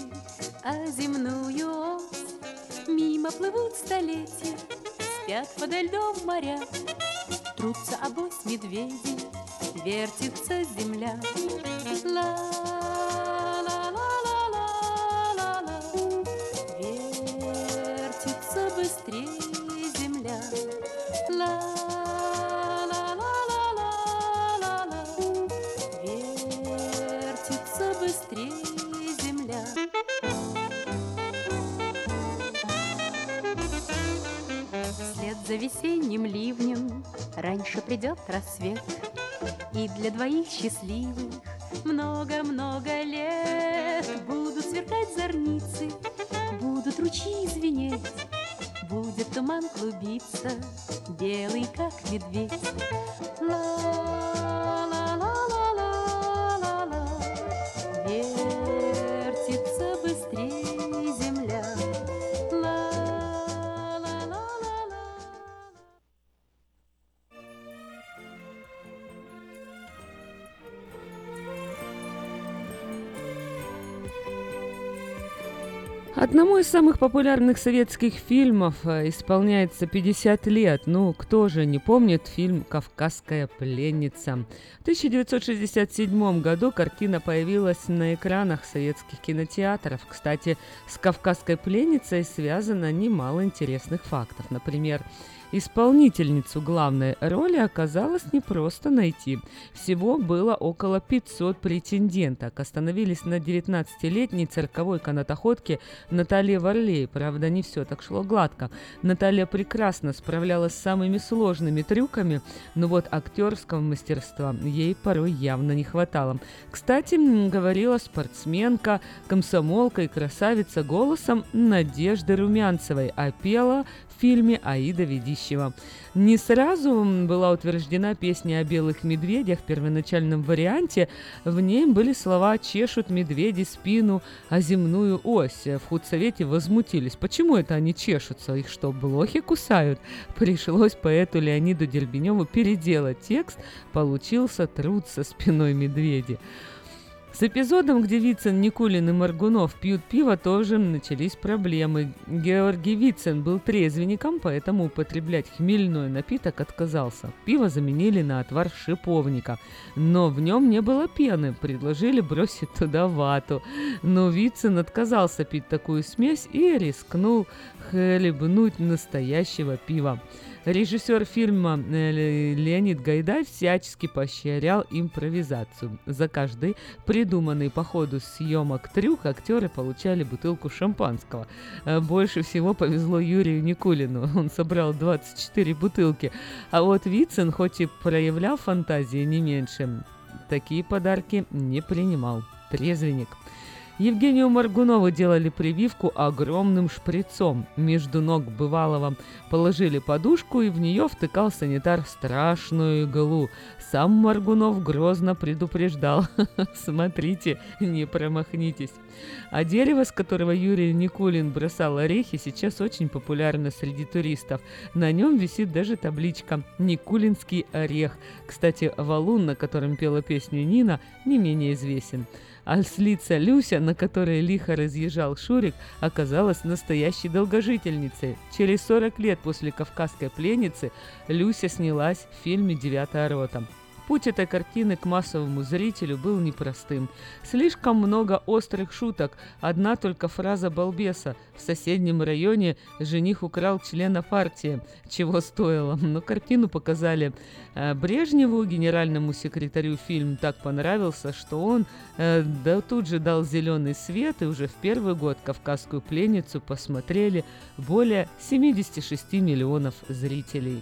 а земную ось Мимо плывут столетия, спят подо льдом моря, Трутся обось медведи, вертится земля. Ла-ла-ла-ла-ла-ла, раньше придет рассвет, И для двоих счастливых много-много лет Будут сверкать зорницы, будут ручьи звенеть, будет туман клубиться, белый, как медведь.
Одному из самых популярных советских фильмов э, исполняется 50 лет. Ну, кто же не помнит фильм «Кавказская пленница». В 1967 году картина появилась на экранах советских кинотеатров. Кстати, с «Кавказской пленницей» связано немало интересных фактов. Например, Исполнительницу главной роли оказалось непросто найти. Всего было около 500 претенденток. Остановились на 19-летней цирковой канатоходке Наталье Варлей. Правда, не все так шло гладко. Наталья прекрасно справлялась с самыми сложными трюками, но вот актерского мастерства ей порой явно не хватало. Кстати, говорила спортсменка, комсомолка и красавица голосом Надежды Румянцевой, а пела в фильме Аида Ведищева. Не сразу была утверждена песня о белых медведях в первоначальном варианте. В ней были слова «чешут медведи спину, а земную ось». В худсовете возмутились. Почему это они чешутся? Их что, блохи кусают? Пришлось поэту Леониду Дербеневу переделать текст. Получился труд со спиной медведи. С эпизодом, где Вицин, Никулин и Маргунов пьют пиво, тоже начались проблемы. Георгий Вицин был трезвенником, поэтому употреблять хмельной напиток отказался. Пиво заменили на отвар шиповника. Но в нем не было пены, предложили бросить туда вату. Но Вицин отказался пить такую смесь и рискнул хлебнуть настоящего пива. Режиссер фильма э, Ле- Леонид Гайдай всячески поощрял импровизацию. За каждый придуманный по ходу съемок трюк актеры получали бутылку шампанского. Э, Больше всего повезло Юрию Никулину. Он собрал 24 бутылки. А вот Вицин, хоть и проявлял фантазии не меньше, такие подарки не принимал. Трезвенник. Евгению Маргунову делали прививку огромным шприцом. Между ног бывалого положили подушку, и в нее втыкал санитар страшную иглу. Сам Маргунов грозно предупреждал. Смотрите, не промахнитесь. А дерево, с которого Юрий Никулин бросал орехи, сейчас очень популярно среди туристов. На нем висит даже табличка «Никулинский орех». Кстати, валун, на котором пела песню Нина, не менее известен. А слица Люся, на которой лихо разъезжал Шурик, оказалась настоящей долгожительницей. Через 40 лет после «Кавказской пленницы» Люся снялась в фильме «Девятая рота». Путь этой картины к массовому зрителю был непростым. Слишком много острых шуток. Одна только фраза балбеса. В соседнем районе жених украл члена партии. Чего стоило. Но картину показали э, Брежневу, генеральному секретарю фильм так понравился, что он э, да, тут же дал зеленый свет, и уже в первый год «Кавказскую пленницу» посмотрели более 76 миллионов зрителей.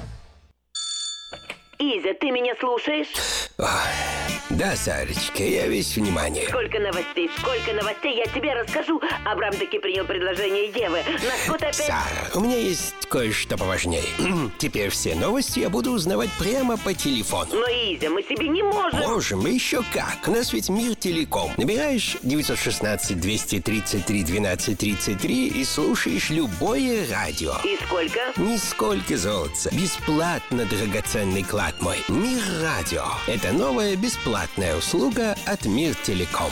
Изя, ты меня слушаешь?
Да, Сарочка, я весь внимание.
Сколько новостей, сколько новостей, я тебе расскажу. Абрам таки принял предложение Евы. Нас тут опять...
Сара, у меня есть кое-что поважнее. Теперь все новости я буду узнавать прямо по телефону.
Но, Изя, мы себе не можем.
Можем, еще как. У нас ведь мир телеком. Набираешь 916-233-1233 и слушаешь любое радио.
И сколько?
Нисколько золотца. Бесплатно, драгоценный клад мой. Мир радио. Это новая бесплатная услуга от Мир Телеком.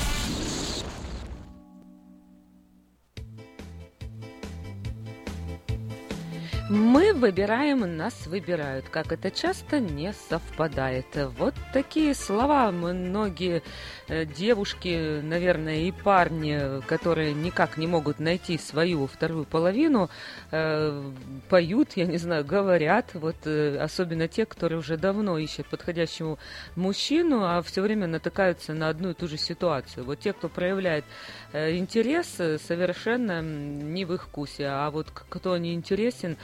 Мы выбираем, нас выбирают. Как это часто не совпадает. Вот такие слова многие э, девушки, наверное, и парни, которые никак не могут найти свою вторую половину, э, поют, я не знаю, говорят. Вот э, особенно те, которые уже давно ищут подходящему мужчину, а все время натыкаются на одну и ту же ситуацию. Вот те, кто проявляет интерес, совершенно не в их вкусе. А вот кто не интересен,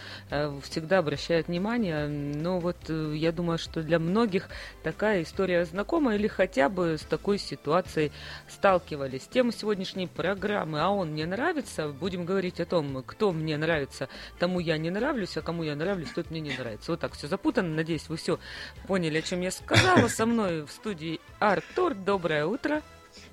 всегда обращает внимание. Но вот э, я думаю, что для многих такая история знакома или хотя бы с такой ситуацией сталкивались. Тема сегодняшней программы «А он мне нравится» будем говорить о том, кто мне нравится, тому я не нравлюсь, а кому я нравлюсь, тот мне не нравится. Вот так все запутано. Надеюсь, вы все поняли, о чем я сказала. Со мной в студии Артур. Доброе утро.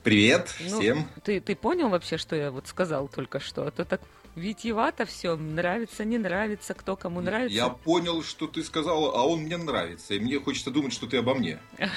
Привет
Ну,
всем.
Ты, ты понял вообще, что я вот сказал только что? А то так витьевато все, нравится, не нравится, кто кому нравится.
Я понял, что ты сказала, а он мне нравится. И мне хочется думать, что ты обо мне.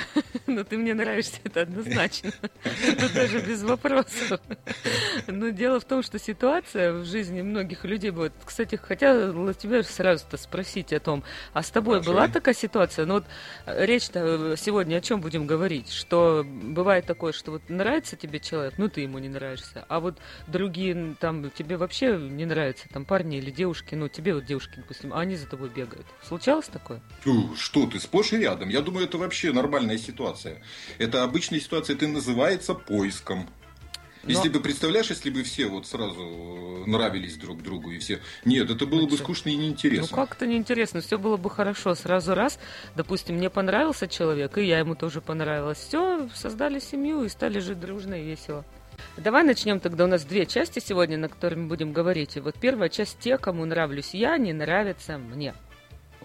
Ну, ты мне нравишься, это однозначно. Это даже без вопросов. Но дело в том, что ситуация в жизни многих людей будет. Кстати, хотела тебя сразу-то спросить о том, а с тобой была такая ситуация? Ну вот э, речь-то сегодня о чем будем говорить? Что бывает такое, что вот нравится тебе человек, ну ты ему не нравишься, а вот другие там тебе вообще не нравятся, там парни или девушки, ну тебе вот девушки, допустим, а они за тобой бегают. Случалось такое?
Фу, что ты, сплошь и рядом. Я думаю, это вообще нормальная ситуация. Это обычная ситуация, это называется поиском. Если бы, представляешь, если бы все вот сразу э, нравились друг другу и все... Нет, это было бы скучно и
Ну
неинтересно.
как это неинтересно, все было бы хорошо. Сразу раз, допустим, мне понравился человек, и я ему тоже понравилась. Все, создали семью и стали жить дружно и весело. Давай начнем тогда. У нас две части сегодня, на которые мы будем говорить. И вот первая часть те, кому нравлюсь я, не нравится мне.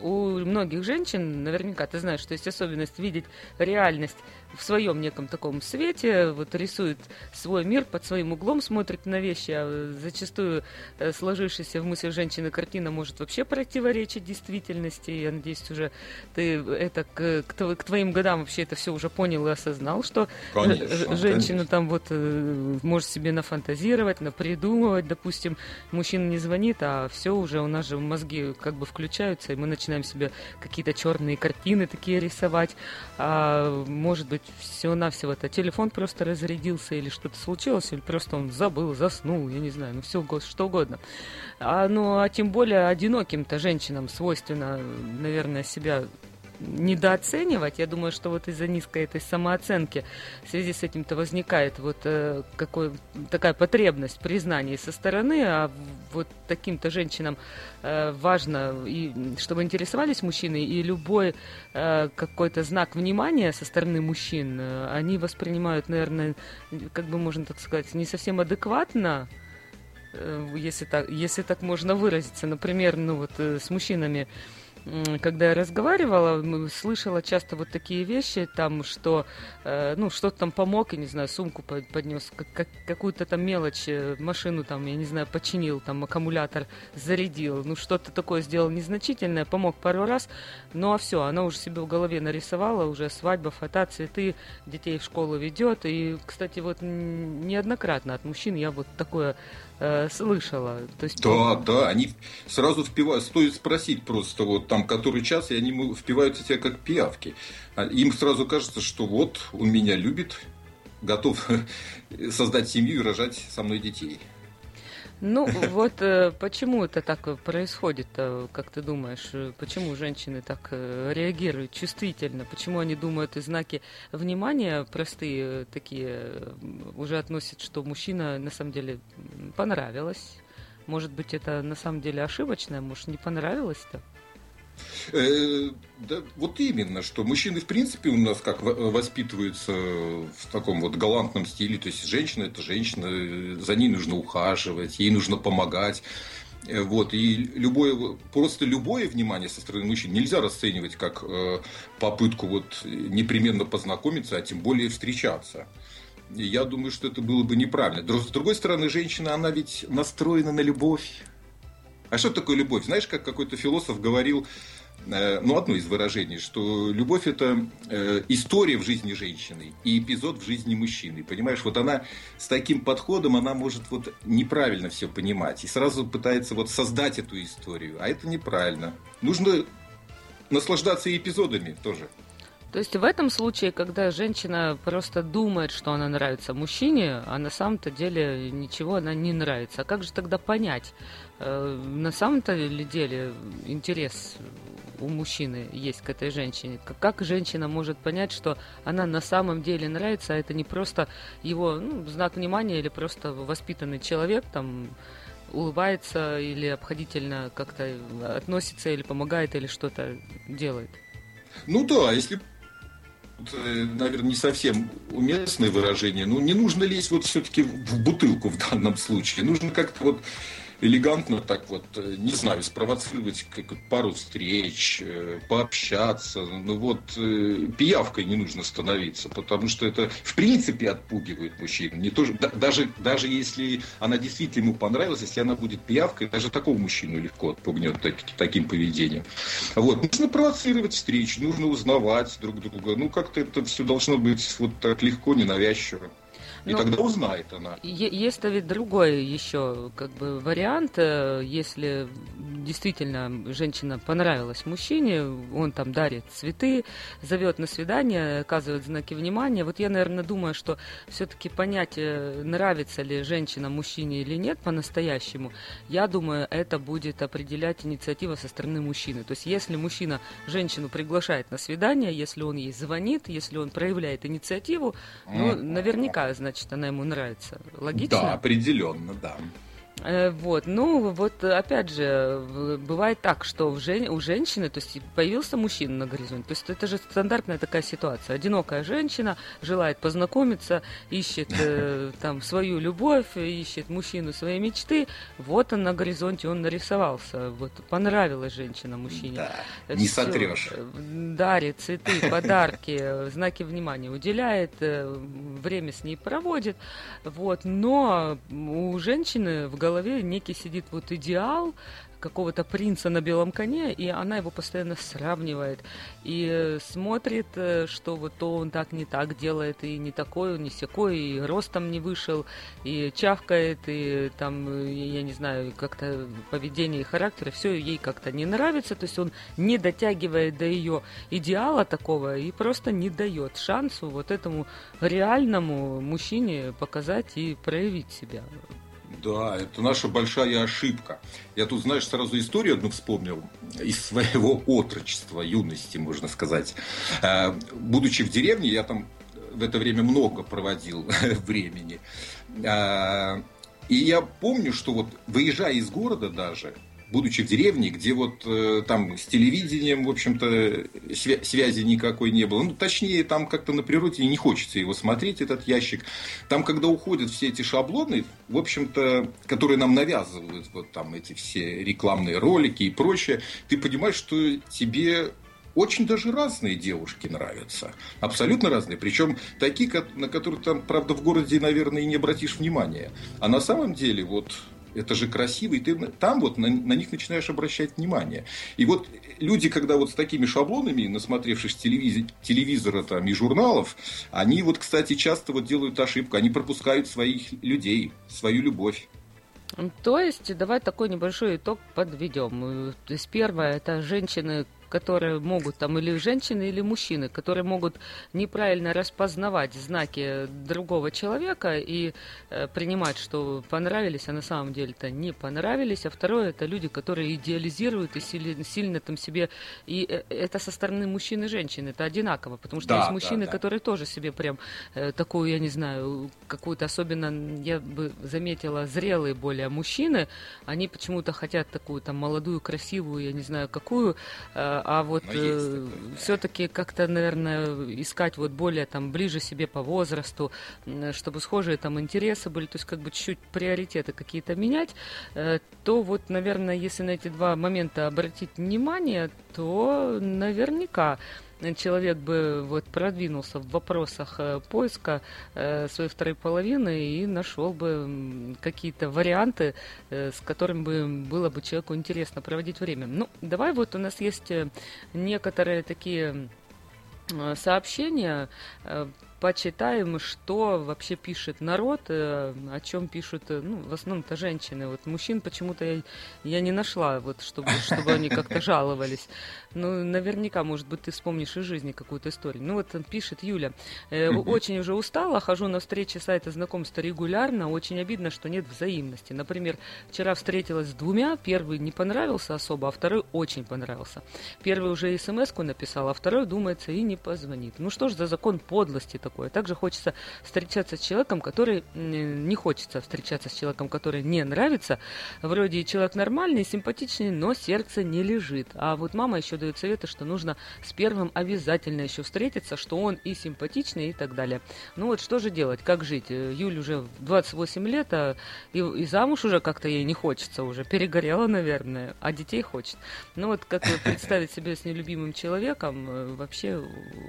У многих женщин, наверняка ты знаешь, что есть особенность видеть реальность в своем неком таком свете, вот рисует свой мир под своим углом, смотрит на вещи, а зачастую э, сложившаяся в мыслях женщины картина может вообще противоречить действительности. Я надеюсь, уже ты это к, к тво- к твоим годам вообще это все уже понял и осознал, что
Конечно,
ж- женщина
конечно.
там вот э, может себе нафантазировать, напридумывать, допустим, мужчина не звонит, а все уже у нас же мозги как бы включаются, и мы начинаем себе какие-то черные картины такие рисовать. А, может быть, всего-навсего это телефон просто разрядился, или что-то случилось, или просто он забыл, заснул, я не знаю, ну все, что угодно. А, ну, а тем более одиноким-то женщинам свойственно, наверное, себя недооценивать. Я думаю, что вот из-за низкой этой самооценки в связи с этим-то возникает вот э, какой, такая потребность признания со стороны, а вот таким-то женщинам э, важно, и, чтобы интересовались мужчины, и любой э, какой-то знак внимания со стороны мужчин э, они воспринимают, наверное, как бы можно так сказать, не совсем адекватно, э, если так, если так можно выразиться. Например, ну вот э, с мужчинами когда я разговаривала, слышала часто вот такие вещи, там, что, э, ну, что-то там помог, я не знаю, сумку под- поднес, как- как- какую-то там мелочь, э, машину там, я не знаю, починил, там, аккумулятор зарядил, ну, что-то такое сделал незначительное, помог пару раз, ну, а все, она уже себе в голове нарисовала, уже свадьба, фото, цветы, детей в школу ведет, и, кстати, вот неоднократно от мужчин я вот такое э, слышала. То есть,
Да, да, они сразу впивают. Стоит спросить просто, вот там который час, и они впиваются тебя как пиявки. А Им сразу кажется, что вот он меня любит, готов создать семью и рожать со мной детей.
Ну, вот э, почему это так происходит, как ты думаешь? Э, Почему женщины так э, реагируют чувствительно? Почему они думают и знаки внимания простые такие уже относят, что мужчина на самом деле понравилось? Может быть, это на самом деле ошибочное, может, не понравилось-то?
Э, да, вот именно, что мужчины в принципе у нас как воспитываются в таком вот галантном стиле, то есть женщина это женщина, э, за ней нужно ухаживать, ей нужно помогать. Э, Вот, и любое, просто любое внимание со стороны мужчин нельзя расценивать как э, попытку вот непременно познакомиться, а тем более встречаться. Я думаю, что это было бы неправильно. С другой стороны, женщина, она ведь настроена на любовь. А что такое любовь? Знаешь, как какой-то философ говорил, э, ну, одно из выражений, что любовь – это э, история в жизни женщины и эпизод в жизни мужчины. Понимаешь, вот она с таким подходом, она может вот неправильно все понимать. И сразу пытается вот создать эту историю. А это неправильно. Нужно наслаждаться и эпизодами тоже.
То есть в этом случае, когда женщина просто думает, что она нравится мужчине, а на самом-то деле ничего она не нравится. А как же тогда понять, на самом-то деле интерес у мужчины есть к этой женщине? Как женщина может понять, что она на самом деле нравится, а это не просто его ну, знак внимания или просто воспитанный человек там улыбается или обходительно как-то относится или помогает или что-то делает?
Ну да, если наверное, не совсем уместное выражение, но не нужно лезть вот все-таки в бутылку в данном случае. Нужно как-то вот элегантно так вот, э, не знаю, спровоцировать как пару встреч, э, пообщаться. Ну вот, э, пиявкой не нужно становиться, потому что это в принципе отпугивает мужчин. Не то, же- да- даже, даже если она действительно ему понравилась, если она будет пиявкой, даже такого мужчину легко отпугнет так- таким поведением. Вот. Нужно провоцировать встречи, нужно узнавать друг друга. Ну, как-то это все должно быть вот так легко, ненавязчиво. И
Ну,
Ну,
тогда узнает она.
Е- Есть ведь другой еще как бы вариант, э, если действительно женщина понравилась мужчине, он там дарит цветы, зовет на свидание, оказывает знаки внимания. Вот я, наверное, думаю, что все-таки понять, э, нравится ли женщина мужчине или нет по-настоящему, я думаю, это будет определять инициатива со стороны мужчины. То есть если мужчина женщину приглашает на свидание, если он ей звонит, если он проявляет инициативу, ну, наверняка, значит, она ему нравится. Логично?
Да, определенно, да.
Э, Вот, ну вот опять же, бывает так, что в жен- у женщины, то есть появился мужчина на горизонте, то есть это же стандартная такая ситуация. Одинокая женщина желает познакомиться, ищет э, там свою любовь, ищет мужчину своей мечты, вот он на горизонте, он нарисовался, вот понравилась женщина мужчине. Э,
не
всё,
сотрешь.
э, Дарит цветы, подарки, знаки внимания уделяет, время с ней проводит, вот, но у женщины в голове некий сидит вот идеал какого-то принца на белом коне, и она его постоянно сравнивает и э, смотрит, э, что вот то он так не так делает, и не такой, он не секой, и ростом не вышел, и чавкает, и там, э, я не знаю, как-то поведение и характер, все ей как-то не нравится, то есть он не дотягивает до ее идеала такого и просто не дает шансу вот этому реальному мужчине показать и проявить себя.
Да, это наша большая ошибка. Я тут, знаешь, сразу историю одну вспомнил из своего отрочества, юности, можно сказать. Э, Будучи в деревне, я там в это время много проводил времени. Э, И я помню, что вот выезжая из города даже, будучи в деревне, где вот э, там с телевидением, в общем-то, свя- связи никакой не было. Ну, точнее, там как-то на природе не хочется его смотреть, этот ящик. Там, когда уходят все эти шаблоны, в общем-то, которые нам навязывают, вот там эти все рекламные ролики и прочее, ты понимаешь, что тебе очень даже разные девушки нравятся. Абсолютно разные. Причем такие, на которых там, правда, в городе, наверное, и не обратишь внимания. А на самом деле, вот это же красиво, и ты там вот на, на них начинаешь обращать внимание. И вот люди, когда вот с такими шаблонами, насмотревшись телевиз... телевизора там, и журналов, они вот, кстати, часто вот делают ошибку, они пропускают своих людей, свою любовь.
То есть, давай такой небольшой итог подведем. То есть, первое, это женщины, которые могут, там, или женщины, или мужчины, которые могут неправильно распознавать знаки другого человека и э, принимать, что понравились, а на самом деле-то не понравились. А второе, это люди, которые идеализируют и сильно, сильно там себе... И э, это со стороны мужчин и женщин, это одинаково, потому что да, есть мужчины, да, да. которые тоже себе прям э, такую, я не знаю, какую-то особенно, я бы заметила, зрелые более мужчины, они почему-то хотят такую там молодую, красивую, я не знаю, какую, э, а вот э, все-таки как-то, наверное, искать вот более там ближе себе по возрасту, чтобы схожие там интересы были, то есть как бы чуть-чуть приоритеты какие-то менять, э, то вот, наверное, если на эти два момента обратить внимание, то наверняка человек бы вот продвинулся в вопросах э, поиска э, своей второй половины и нашел бы какие-то варианты, э, с которыми бы было бы человеку интересно проводить время. Ну, давай вот у нас есть некоторые такие сообщения почитаем, что вообще пишет народ, э, о чем пишут, э, ну, в основном-то женщины. Вот мужчин почему-то я, я не нашла, вот, чтобы, чтобы они как-то жаловались. Ну, наверняка, может быть, ты вспомнишь из жизни какую-то историю. Ну, вот пишет Юля. Э, очень уже устала, хожу на встречи сайта знакомства регулярно, очень обидно, что нет взаимности. Например, вчера встретилась с двумя, первый не понравился особо, а второй очень понравился. Первый уже смс-ку написал, а второй, думается, и не позвонит. Ну, что ж за закон подлости такое. Также хочется встречаться с человеком, который не хочется встречаться с человеком, который не нравится. Вроде человек нормальный, симпатичный, но сердце не лежит. А вот мама еще дает советы, что нужно с первым обязательно еще встретиться, что он и симпатичный и так далее. Ну вот что же делать, как жить? Юль уже 28 лет, а и, и замуж уже как-то ей не хочется уже, перегорела, наверное, а детей хочет. Ну вот как представить себе с нелюбимым человеком э, вообще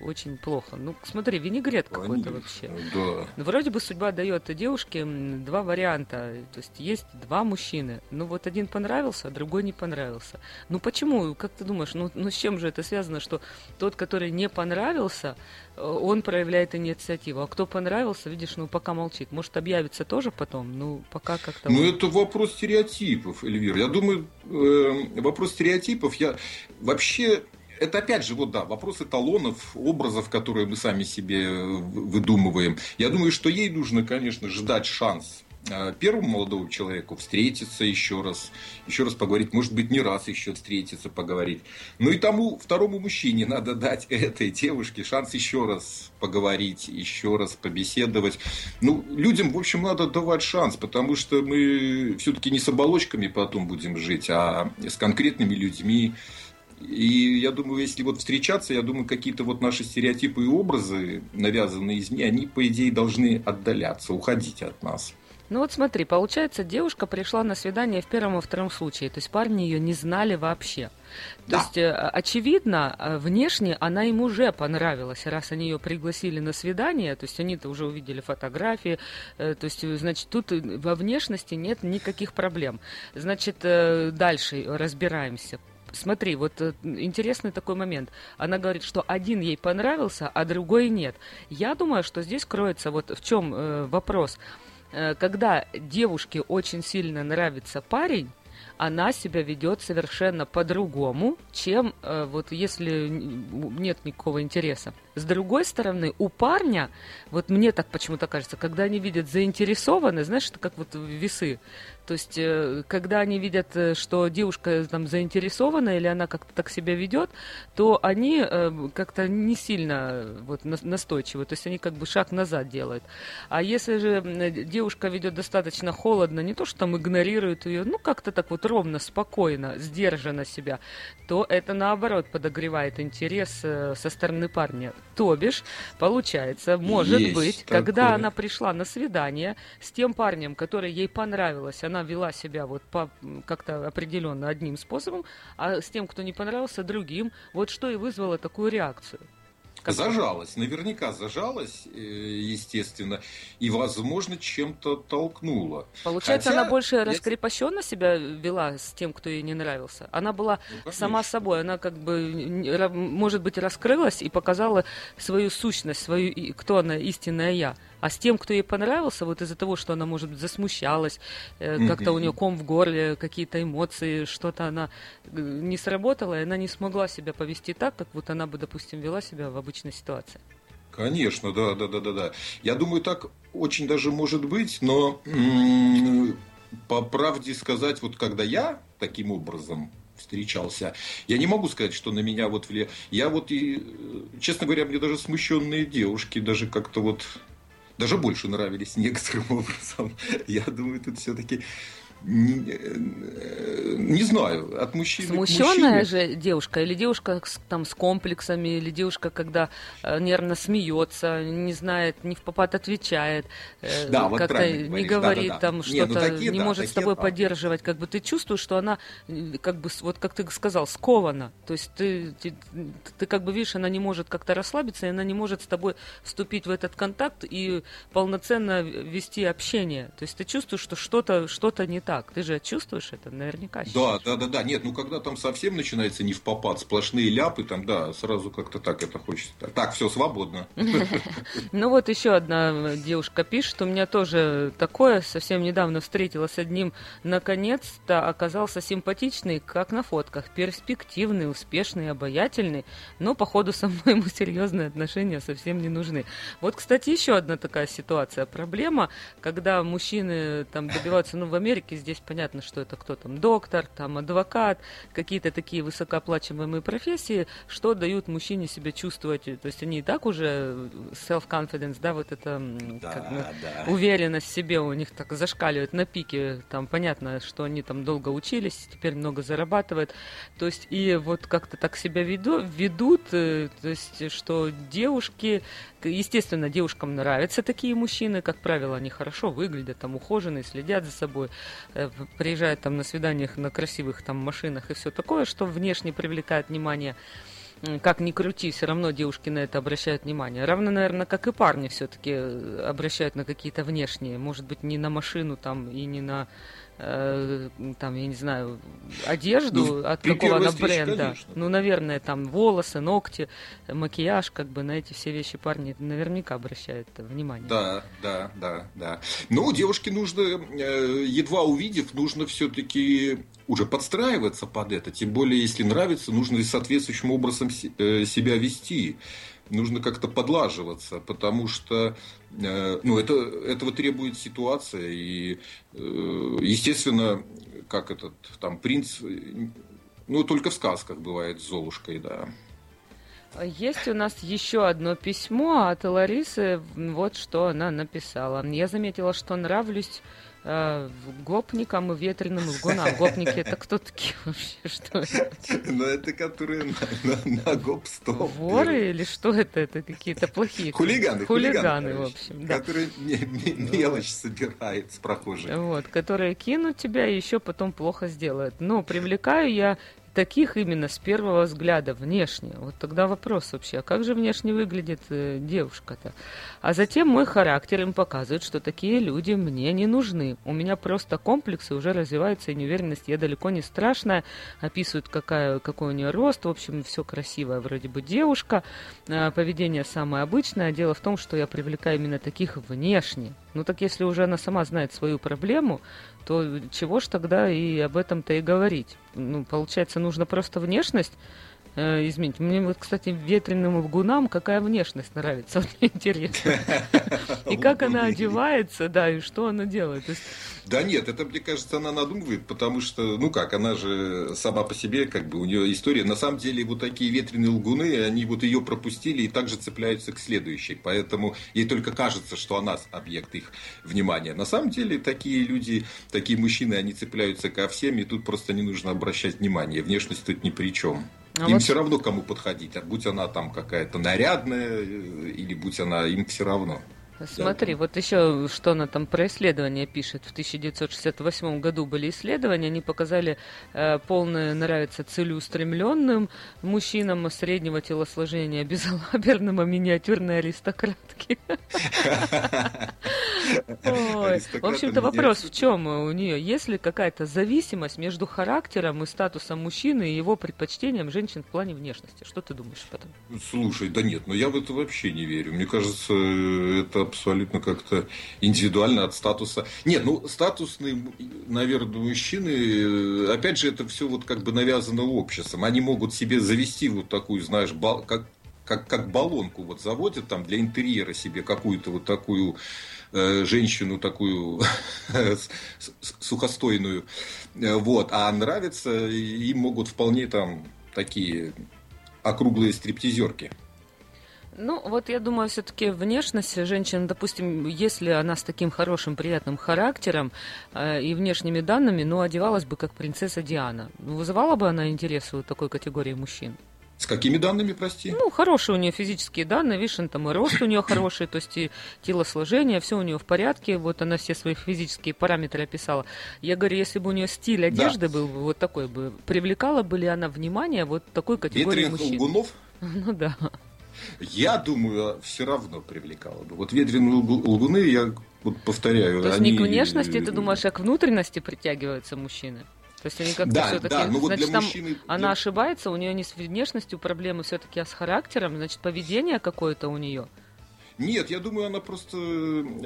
очень плохо. Ну смотри, винегрет какой-то вообще.
Да.
Ну, вроде бы судьба дает девушке два варианта. То есть есть два мужчины. Ну вот один понравился, а другой не понравился. Ну почему? Как ты думаешь, ну, ну с чем же это связано, что тот, который не понравился, э, он проявляет инициативу. А кто понравился, видишь, ну пока молчит. Может объявится тоже потом, ну пока как-то...
Ну это вопрос стереотипов, Эльвир. Я думаю, э, вопрос стереотипов, я вообще это опять же, вот да, вопрос эталонов, образов, которые мы сами себе выдумываем. Я думаю, что ей нужно, конечно, ждать шанс э, первому молодому человеку встретиться еще раз, еще раз поговорить, может быть, не раз еще встретиться, поговорить. Ну и тому второму мужчине надо дать этой девушке шанс еще раз поговорить, еще раз побеседовать. Ну, людям, в общем, надо давать шанс, потому что мы все-таки не с оболочками потом будем жить, а с конкретными людьми, и я думаю, если вот встречаться, я думаю, какие-то вот наши стереотипы и образы, навязанные извне, они, по идее, должны отдаляться, уходить от нас.
Ну вот смотри, получается, девушка пришла на свидание в первом и втором случае, то есть парни ее не знали вообще. То да. есть, э, очевидно, э, внешне она им уже понравилась, раз они ее пригласили на свидание, то есть они-то уже увидели фотографии, э, то есть, значит, тут во внешности нет никаких проблем. Значит, дальше разбираемся смотри, вот э, интересный такой момент. Она говорит, что один ей понравился, а другой нет. Я думаю, что здесь кроется вот в чем э, вопрос. Э, когда девушке очень сильно нравится парень, она себя ведет совершенно по-другому, чем э, вот если нет никакого интереса. С другой стороны, у парня, вот мне так почему-то кажется, когда они видят заинтересованы, знаешь, это как вот весы. То есть, э, когда они видят, э, что девушка там заинтересована или она как-то так себя ведет, то они э, как-то не сильно э, вот на- настойчивы. То есть они как бы шаг назад делают. А если же девушка ведет достаточно холодно, не то, что там игнорирует ее, ну как-то так вот ровно, спокойно, сдержанно себя, то это наоборот подогревает интерес э, со стороны парня. То бишь, получается, может
Есть
быть,
такое.
когда она пришла на свидание с тем парнем, который ей понравилось, она вела себя вот по как-то определенно одним способом, а с тем, кто не понравился, другим. Вот что и вызвало такую реакцию.
Зажалась, наверняка зажалась, э, естественно, и, возможно, чем-то толкнула.
Получается,
Хотя
она больше
я-
раскрепощенно себя вела с тем, кто ей не нравился. Она была
Ну,
сама собой, она как бы, может быть, раскрылась и показала свою сущность, свою, кто она, истинная я. А с тем, кто ей понравился, вот из-за того, что она, может быть, засмущалась, э, как-то у нее ком в горле, какие-то эмоции, что-то она э, не сработала, и она не смогла себя повести так, как вот она бы, допустим, вела себя в обычной ситуации.
Конечно, да, да, да, да, да. Я думаю, так очень даже может быть, но по правде сказать, вот когда я таким образом встречался, я не могу сказать, что на меня вот влия... Я вот и, э, честно говоря, мне даже смущенные девушки даже как-то вот даже больше нравились некоторым образом. Я думаю, тут все-таки не, э, не знаю, от мужчины к
Смущенная
мужчине.
же девушка или девушка с, там с комплексами, или девушка, когда э, нервно смеется, не знает, не в попад отвечает, э,
Да, вот
как-то не
говоришь,
говорит
да-да-да.
там
Не,
что-то,
ну такие
не
да,
может с
такие
тобой
да.
поддерживать, как бы ты чувствуешь, что она как бы, с- вот как ты сказал, скована. То есть ты, ты, ты как бы видишь, она не может как-то расслабиться, и она не может с тобой вступить в этот контакт и полноценно вести общение. То есть ты чувствуешь, что что-то что не так. Ты же чувствуешь это наверняка.
Да, да, да, да. Нет, ну когда там совсем начинается не в попад, сплошные ляпы, там, да, сразу как-то так это хочется. Так, все, свободно.
Ну вот еще одна девушка пишет, у меня тоже такое, совсем недавно встретилась с одним, наконец-то оказался симпатичный, как на фотках, перспективный, успешный, обаятельный, но походу со мной ему серьезные отношения совсем не нужны. Вот, кстати, еще одна такая ситуация, проблема, когда мужчины там добиваются, ну в Америке здесь понятно, что это кто там, доктор, там адвокат, какие-то такие высокооплачиваемые профессии, что дают мужчине себя чувствовать, то есть они и так уже self-confidence, да, вот это м, как, ну,
да.
уверенность в себе у них так зашкаливает на пике, там понятно, что они там долго учились, теперь много зарабатывают, то есть и вот как-то так себя веду, ведут, э, то есть что девушки, естественно, девушкам нравятся такие мужчины, как правило, они хорошо выглядят, там ухоженные, следят за собой, э, приезжают там на свиданиях на красивых там машинах и все такое, что внешне привлекает внимание. Как ни крути, все равно девушки на это обращают внимание. Равно, наверное, как и парни все-таки обращают на какие-то внешние. Может быть, не на машину там и не на э, там, я не знаю, одежду
Ну,
от
при
какого
первой
она
встрече,
бренда.
конечно.
Ну, наверное, там волосы, ногти, макияж, как бы на эти все вещи парни наверняка обращают внимание.
Да, да, да, да. Ну, девушке нужно, э, едва увидев, нужно все-таки уже подстраиваться под это. Тем более, если нравится, нужно и соответствующим образом э, себя вести. Нужно как-то подлаживаться, потому что э, ну, это, этого требует ситуация. И, э, естественно, как этот там принц, ну, только в сказках бывает с Золушкой, да.
Есть у нас еще одно письмо от Ларисы. Вот что она написала. Я заметила, что нравлюсь э, гопникам и ветреным лгунам. Гопники это кто такие вообще? Что это?
Ну, это которые на, на, на гоп-стоп.
Воры или что это? Это какие-то плохие
Хулиганы,
хулиганы, в общем. Да.
Которые ме- ме- мелочь собирает с прохожих.
Вот, которые кинут тебя и еще потом плохо сделают. Но привлекаю я таких именно с первого взгляда внешне. Вот тогда вопрос вообще, а как же внешне выглядит э, девушка-то? А затем мой характер им показывает, что такие люди мне не нужны. У меня просто комплексы, уже развивается и неуверенность. Я далеко не страшная. Описывают, какая, какой у нее рост. В общем, все красивая вроде бы девушка. А, Поведение самое обычное. Дело в том, что я привлекаю именно таких внешне. Ну так если уже она сама знает свою проблему, то чего ж тогда и об этом-то и говорить? Ну, получается, нужно просто внешность Э, извините, мне вот, кстати, ветреным лгунам какая внешность нравится, вот мне интересно. И как она одевается, да, и что она делает.
Да нет, это, мне кажется, она надумывает, потому что, ну как, она же сама по себе, как бы, у нее история. На самом деле, вот такие ветреные лгуны, они вот ее пропустили и также цепляются к следующей. Поэтому ей только кажется, что она объект их внимания. На самом деле, такие люди, такие мужчины, они цепляются ко всем, и тут просто не нужно обращать внимание. Внешность тут ни при чем.
А
им
вот-
все равно кому подходить, а будь она там какая-то нарядная, э, или будь она, им все равно.
Смотри, вот еще что она там про исследования пишет. В 1968 году были исследования, они показали э, полное нравится целеустремленным мужчинам среднего телосложения, безалаберным, а миниатюрной аристократки. Ой, В общем-то, вопрос в чем у нее? Есть ли какая-то зависимость между характером и статусом мужчины и его предпочтением женщин в плане внешности? Что ты думаешь об этом?
Слушай, да нет, но я в это вообще не верю. Мне кажется, это абсолютно как-то индивидуально от статуса. Нет, ну статусные, наверное, мужчины, э, опять же, это все вот как бы навязано обществом. Они могут себе завести вот такую, знаешь, бал- как как, как баллонку вот заводят там для интерьера себе какую-то вот такую э, женщину такую сухостойную, Э, вот, а нравится им могут вполне там такие округлые стриптизерки.
Ну, вот я думаю, все-таки внешность женщины, допустим, если она с таким хорошим, приятным характером э, и внешними данными, ну, одевалась бы как принцесса Диана. Вызывала бы она интерес у такой категории мужчин?
С какими данными, прости?
Ну, хорошие у нее физические данные, видишь, там и рост у нее хороший, то есть и телосложение, все у нее в порядке, вот она все свои физические параметры описала. Я говорю, если бы у нее стиль одежды был бы вот такой бы, привлекала бы ли она внимание вот такой категории
Ветреных
мужчин?
лгунов?
Ну да.
Я думаю, все равно привлекало бы. Вот ветреные лгу- лгуны, я вот повторяю,
То есть
они...
не к внешности, ты думаешь, а к внутренности притягиваются мужчины? То есть они как-то
Да,
все-таки,
да, ну вот для
значит, там
мужчины-
она
для-
ошибается, у нее не с внешностью проблемы все-таки, а с характером, значит, поведение какое-то у нее.
Нет, я думаю, она просто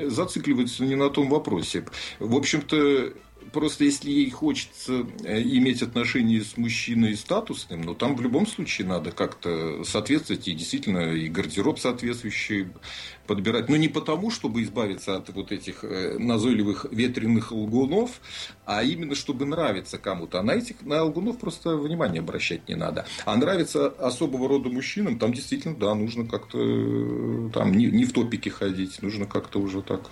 зацикливается не на том вопросе. В общем-то, просто если ей хочется э, иметь отношения с мужчиной статусным, ну там в любом случае надо как-то соответствовать и действительно и гардероб соответствующий подбирать. Но не потому, чтобы избавиться от вот этих э, назойливых ветреных лгунов, а именно чтобы нравиться кому-то. А на этих на лгунов просто внимание обращать не надо. А нравится особого рода мужчинам, там действительно, да, нужно как-то э, там не, не в топике ходить, нужно как-то уже так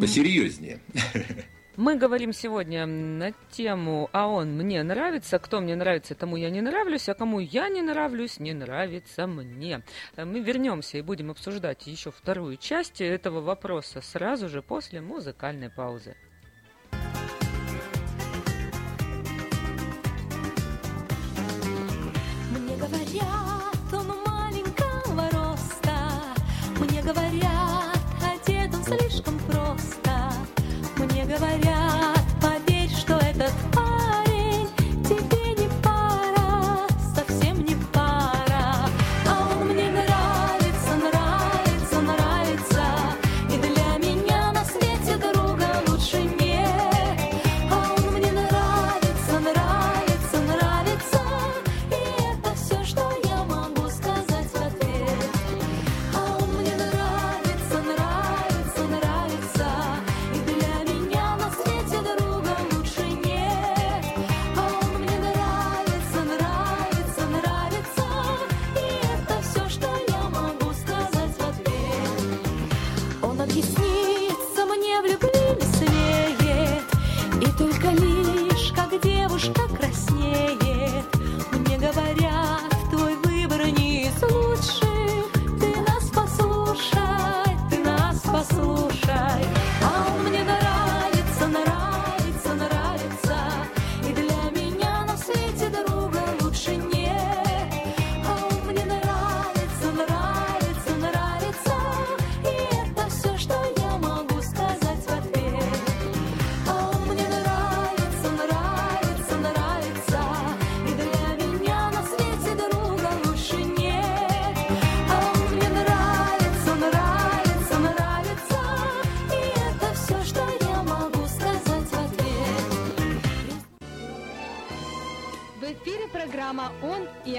посерьезнее.
Мы говорим сегодня на тему «А он мне нравится», «Кто мне нравится, тому я не нравлюсь», а кому я не нравлюсь, не нравится мне. Э, Мы вернемся и будем обсуждать еще вторую часть этого вопроса сразу же после музыкальной паузы.
Мне говорят, говорят,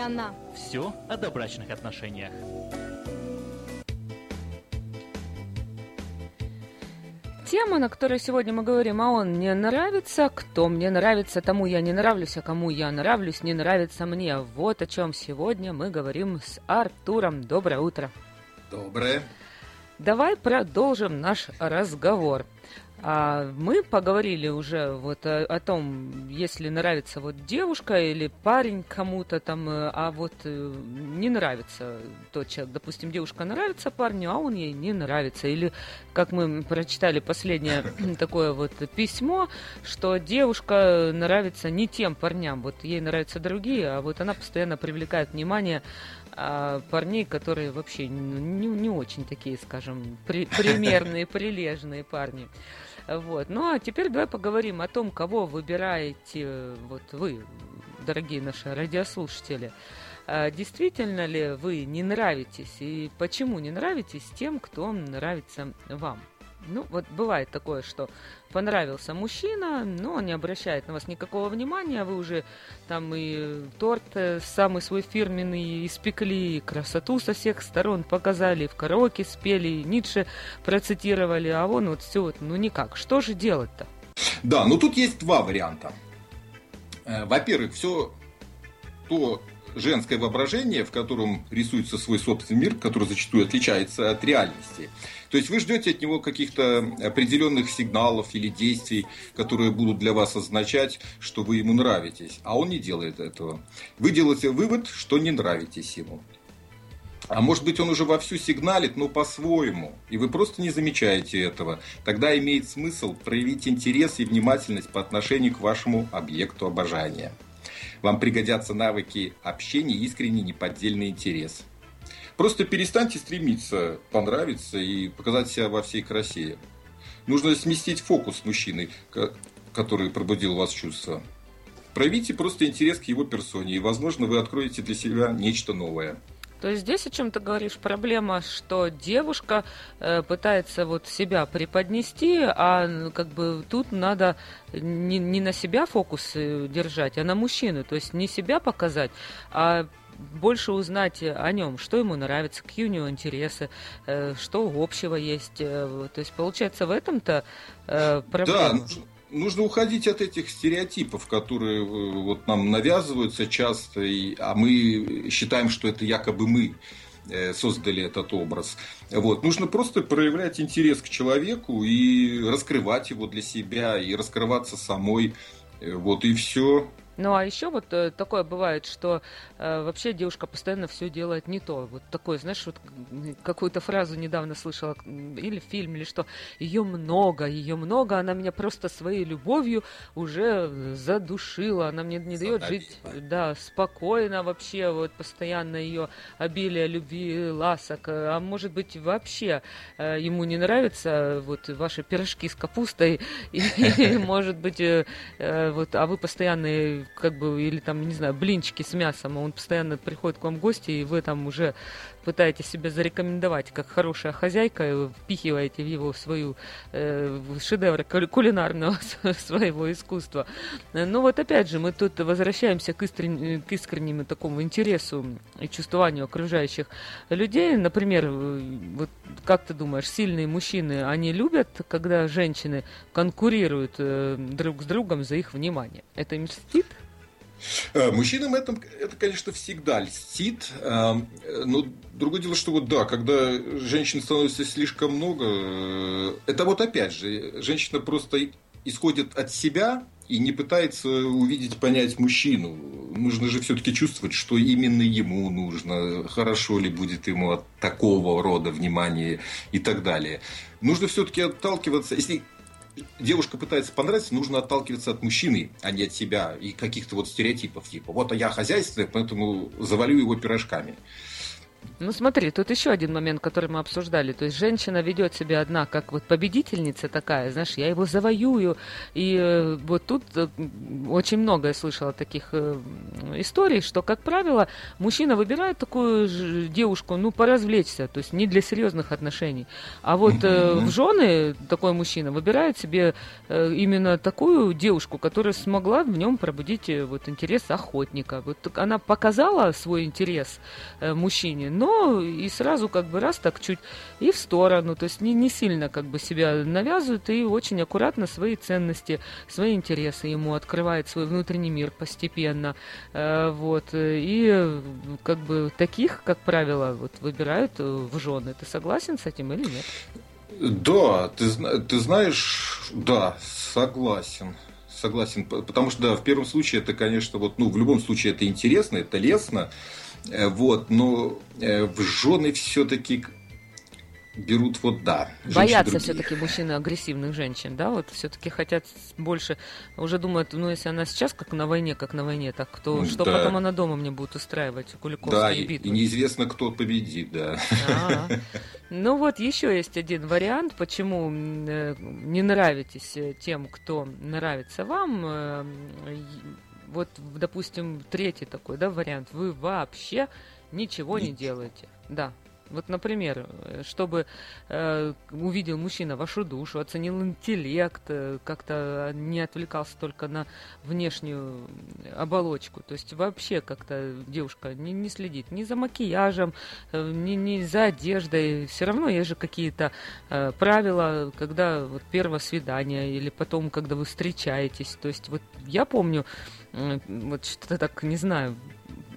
она».
Все о добрачных отношениях.
Тема, на которой сегодня мы говорим, а он мне нравится, кто мне нравится, тому я не нравлюсь, а кому я нравлюсь, не нравится мне. Вот о чем сегодня мы говорим с Артуром. Доброе утро.
Доброе.
Давай продолжим наш разговор. А мы поговорили уже вот о, о том, если нравится вот девушка или парень кому-то там, э, а вот э, не нравится тот человек. Допустим, девушка нравится парню, а он ей не нравится. Или, как мы прочитали последнее такое вот письмо, что девушка нравится не тем парням, вот ей нравятся другие, а вот она постоянно привлекает внимание а парней, которые вообще не, не очень такие, скажем, при, примерные, прилежные парни. Вот. Ну а теперь давай поговорим о том, кого выбираете вот вы, дорогие наши радиослушатели. А действительно ли вы не нравитесь и почему не нравитесь тем, кто нравится вам? Ну, вот бывает такое, что понравился мужчина, но он не обращает на вас никакого внимания, вы уже там и торт э, самый свой фирменный испекли, и красоту со всех сторон показали, в караоке спели, и Ницше процитировали, а он вот все вот, ну никак. Что же делать-то?
Да, ну тут есть два варианта. Э, во-первых, все то женское воображение, в котором рисуется свой собственный мир, который зачастую отличается от реальности – то есть вы ждете от него каких-то определенных сигналов или действий, которые будут для вас означать, что вы ему нравитесь. А он не делает этого. Вы делаете вывод, что не нравитесь ему. А может быть, он уже вовсю сигналит, но по-своему, и вы просто не замечаете этого. Тогда имеет смысл проявить интерес и внимательность по отношению к вашему объекту обожания. Вам пригодятся навыки общения и искренний неподдельный интерес. Просто перестаньте стремиться понравиться и показать себя во всей красе. Нужно сместить фокус мужчины, который пробудил вас чувства. Проявите просто интерес к его персоне, и, возможно, вы откроете для себя нечто новое.
То есть здесь, о чем ты говоришь, проблема, что девушка э, пытается вот себя преподнести, а как бы тут надо не, не на себя фокус держать, а на мужчину. То есть не себя показать, а больше узнать о нем, что ему нравится, какие у него интересы, э, что общего есть. Э, то есть, получается, в этом-то э, проблема.
Да, нужно уходить от этих стереотипов, которые вот нам навязываются часто, и, а мы считаем, что это якобы мы создали этот образ. Вот. Нужно просто проявлять интерес к человеку и раскрывать его для себя, и раскрываться самой. Вот и все.
Ну а еще вот э, такое бывает, что э, вообще девушка постоянно все делает не то. Вот такое, знаешь, вот какую-то фразу недавно слышала, или в фильме, или что, ее много, ее много, она меня просто своей любовью уже задушила, она мне не дает жить, да, спокойно вообще, вот постоянно ее обилие любви, ласок, а может быть вообще э, ему не нравятся вот ваши пирожки с капустой, и, может быть, э, э, вот, а вы постоянно как бы, или там, не знаю, блинчики с мясом, а он постоянно приходит к вам в гости, и вы там уже пытаетесь себя зарекомендовать как хорошая хозяйка, впихиваете в его свою э, шедевр кулинарного своего искусства. Но вот опять же, мы тут возвращаемся к, искрен, к искреннему такому интересу и чувствованию окружающих людей. Например, вот как ты думаешь, сильные мужчины, они любят, когда женщины конкурируют э, друг с другом за их внимание? Это им льстит?
Э, мужчинам это, это, конечно, всегда льстит. Э, но другое дело, что вот да, когда женщин становится слишком много, э, это вот опять же, женщина просто исходит от себя и не пытается увидеть, понять мужчину. Нужно же все-таки чувствовать, что именно ему нужно, хорошо ли будет ему от такого рода внимания и так далее. Нужно все-таки отталкиваться, если девушка пытается понравиться, нужно отталкиваться от мужчины, а не от себя и каких-то вот стереотипов, типа вот а я хозяйственный, поэтому завалю его пирожками.
Ну смотри, тут еще один момент, который мы обсуждали. То есть женщина ведет себя одна, как вот победительница такая, знаешь, я его завоюю. И э, вот тут э, очень много я слышала таких э, историй, что, как правило, мужчина выбирает такую ж- девушку, ну, поразвлечься, то есть не для серьезных отношений. А вот э, в жены такой мужчина выбирает себе э, именно такую девушку, которая смогла в нем пробудить э, вот интерес охотника. Вот она показала свой интерес э, мужчине, но и сразу как бы раз так чуть и в сторону, то есть не, не сильно как бы себя навязывает и очень аккуратно свои ценности, свои интересы ему открывает свой внутренний мир постепенно. Э, вот. И как бы таких, как правило, вот выбирают э, в жены. Ты согласен с этим или нет?
Да, ты, ты знаешь, да, согласен. Согласен, потому что, да, в первом случае это, конечно, вот, ну, в любом случае это интересно, это лестно, вот, но э, в жены все-таки берут вот, да.
Боятся все-таки мужчины агрессивных женщин, да, вот все-таки хотят больше, уже думают, ну, если она сейчас как на войне, как на войне, так то что
Да.
потом она дома мне будет устраивать,
Да,
Куликовские
и,
битвы?
и неизвестно, кто победит, да.
А. Ну вот еще есть один вариант, почему э, не нравитесь э, тем, кто нравится вам. Э, Вот, допустим, третий такой, да, вариант. Вы вообще ничего не делаете. Да. Вот, например, э, чтобы э, увидел мужчина вашу душу, оценил интеллект, э, как-то не отвлекался только на внешнюю оболочку. То есть вообще как-то девушка не, не следит ни за макияжем, э, ни, ни за одеждой. Все равно есть же какие-то э, правила, когда вот первое свидание или потом, когда вы встречаетесь. То есть вот я помню, э, вот что-то так, не знаю,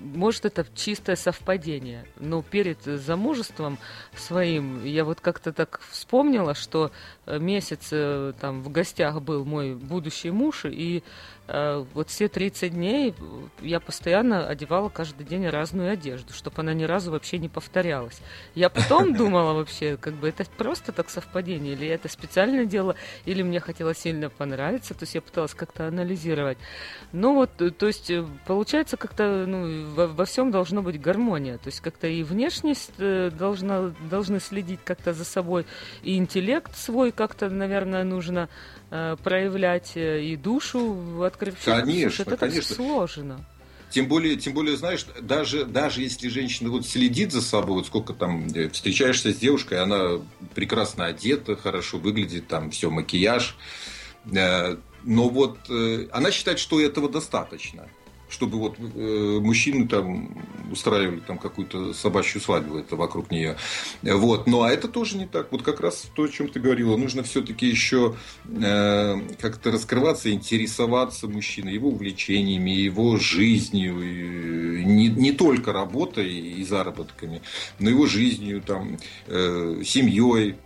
может, это чистое совпадение, но перед замужеством своим я вот как-то так вспомнила, что месяц э, там в гостях был мой будущий муж, и э, вот все 30 дней я постоянно одевала каждый день разную одежду, чтобы она ни разу вообще не повторялась. Я потом думала вообще, как бы это просто так совпадение, или это специально делала, или мне хотелось сильно понравиться, то есть я пыталась как-то анализировать. Ну вот, э, то есть э, получается как-то ну, во, во всем должна быть гармония, то есть как-то и внешность э, должна, должны следить как-то за собой, и интеллект свой как-то, наверное, нужно э, проявлять, э, и душу открыть.
Конечно,
это так
конечно.
сложно.
Тем более, тем более, знаешь, даже, даже если женщина вот следит за собой, вот сколько там э, встречаешься с девушкой, она прекрасно одета, хорошо выглядит, там все, макияж, э, но вот она считает, что этого достаточно чтобы вот э, мужчины там устраивали там какую-то собачью свадьбу это вокруг нее. Вот. Ну, а это тоже не так. Вот как раз то, о чем ты говорила, нужно все-таки еще э, как-то раскрываться, интересоваться мужчиной, его увлечениями, его жизнью, и не, не только работой и заработками, но его жизнью, там, э, семьей,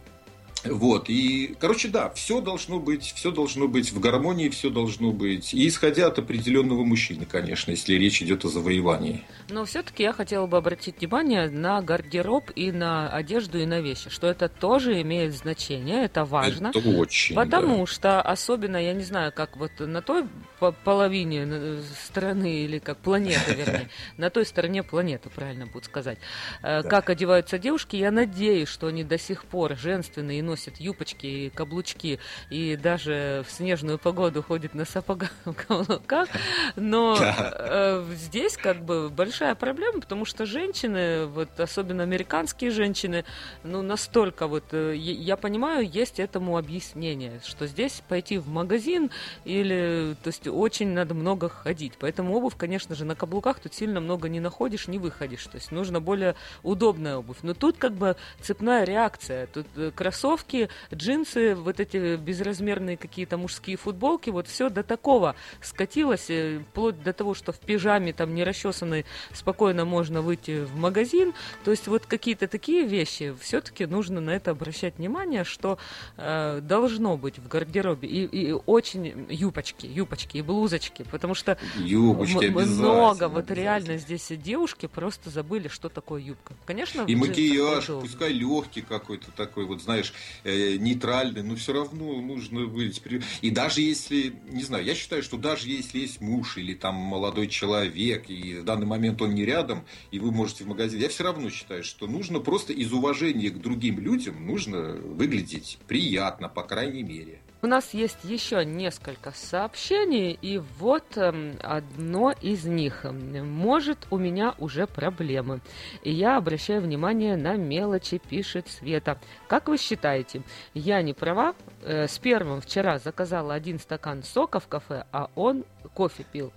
вот, и, короче, да, все должно быть, все должно быть в гармонии, все должно быть, и исходя от определенного мужчины, конечно, если речь идет о завоевании.
Но все-таки я хотела бы обратить внимание на гардероб и на одежду и на вещи, что это тоже имеет значение, это важно.
Это очень,
Потому что особенно, я не знаю, как вот на той по- половине э, страны или как планеты, вернее, на той стороне планеты, правильно будет сказать, э, как одеваются девушки, я надеюсь, что они до сих пор женственные и носят юбочки и каблучки, и даже в снежную погоду ходят на сапогах, каблуках, но э, здесь как бы большая проблема, потому что женщины, вот особенно американские женщины, ну настолько вот, э, я понимаю, есть этому объяснение, что здесь пойти в магазин или, то есть очень надо много ходить, поэтому обувь, конечно же, на каблуках тут сильно много не находишь, не выходишь, то есть нужно более удобная обувь, но тут как бы цепная реакция, тут э, кроссовки, джинсы, вот эти безразмерные какие-то мужские футболки, вот все до такого скатилось, э, вплоть до того, что в пижаме там не расчесанной спокойно можно выйти в магазин, то есть вот какие-то такие вещи, все-таки нужно на это обращать внимание, что э, должно быть в гардеробе, и, и очень юбочки, юбочки и блузочки, потому что
Юбочки
много, вот реально здесь девушки просто забыли, что такое юбка. Конечно,
И макияж, пускай легкий какой-то такой, вот знаешь, э, нейтральный, но все равно нужно быть... И даже если, не знаю, я считаю, что даже если есть муж или там молодой человек, и в данный момент он не рядом, и вы можете в магазин, я все равно считаю, что нужно просто из уважения к другим людям нужно выглядеть приятно, по крайней мере.
У нас есть еще несколько сообщений, и вот эм, одно из них. Может, у меня уже проблемы. И я обращаю внимание на мелочи, пишет Света. Как вы считаете, я не права? Э, с первым вчера заказала один стакан сока в кафе, а он кофе пил.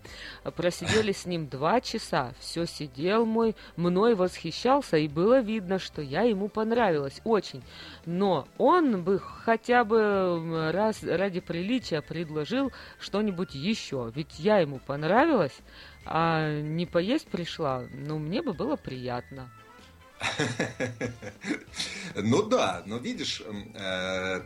Просидели с ним два часа. Все сидел мой, мной восхищался, и было видно, что я ему понравилась очень. Но он бы хотя бы раз ради приличия предложил что-нибудь еще. Ведь я ему понравилась, а не поесть пришла. Ну, мне бы было приятно.
Ну да, но видишь, э,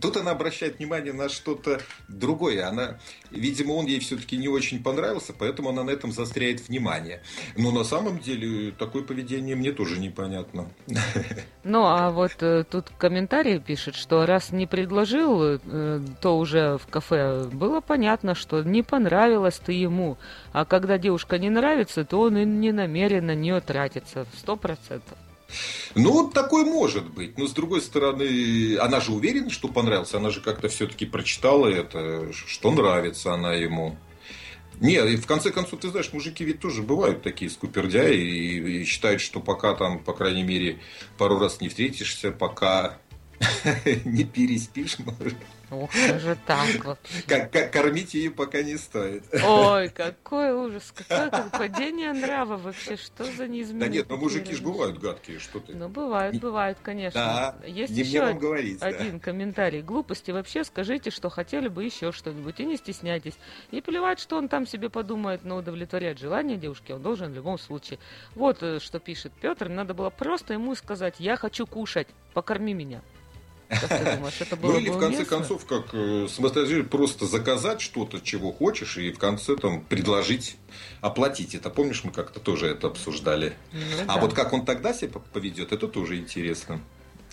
тут она обращает внимание на что-то другое. Она, видимо, он ей все-таки не очень понравился, поэтому она на этом застряет внимание. Но на самом деле такое поведение мне тоже непонятно.
Ну, а вот э, тут комментарий пишет, что раз не предложил, э, то уже в кафе было понятно, что не понравилось ты ему. А когда девушка не нравится, то он и не намерен на нее тратиться. Сто процентов.
Ну, такой может быть. Но с другой стороны, она же уверена, что понравился. Она же как-то все-таки прочитала это, что нравится она ему. Нет, и в конце концов, ты знаешь, мужики ведь тоже бывают такие скупердяи и, и считают, что пока там, по крайней мере, пару раз не встретишься, пока не переспишь, может.
Ох, даже так вот.
Как, как- кормить ее пока не стоит.
Ой, какой ужас, какое как падение нрава вообще, что за неизменные
Да нет, но
такие
мужики же бывают гадкие, что ты.
Ну, бывает,
Не-
бывает, конечно.
Да,
Есть
не мне
еще
вам
од-
говорить, да.
один комментарий. Глупости вообще скажите, что хотели бы еще что-нибудь, и не стесняйтесь. И плевать, что он там себе подумает, но удовлетворять желание девушки он должен в любом случае. Вот э, что пишет Петр, надо было просто ему сказать, я хочу кушать, покорми меня. Как ты думаешь, это было
Ну или в конце
уместно?
концов, как э, самостоятельно просто заказать что-то, чего хочешь, и в конце там предложить оплатить. Это помнишь, мы как-то тоже это обсуждали.
Ну
а
да.
вот как он тогда себя поведет, это тоже интересно.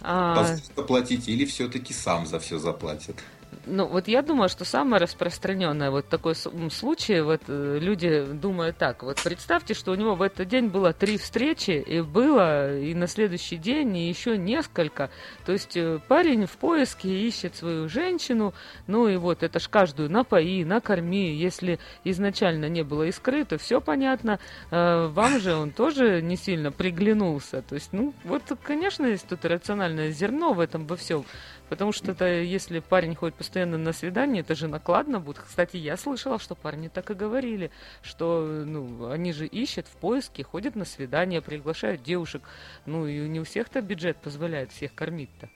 А,
Позволит оплатить или все-таки сам за все заплатит.
Ну, вот я думаю, что самое распространенное вот такой случай, вот э, люди думают так, вот представьте, что у него в этот день было три встречи, и было и на следующий день, и еще несколько. То есть э, парень в поиске ищет свою женщину, ну и вот это ж каждую напои, накорми, если изначально не было искры, то все понятно, Э, вам же он тоже не сильно приглянулся. То есть, ну, вот, конечно, есть тут рациональное зерно в этом во всем. Потому что это, если парень ходит постоянно на свидание, это же накладно будет. Кстати, я слышала, что парни так и говорили, что ну, они же ищут в поиске, ходят на свидания, приглашают девушек. Ну и не у всех-то бюджет позволяет всех кормить-то.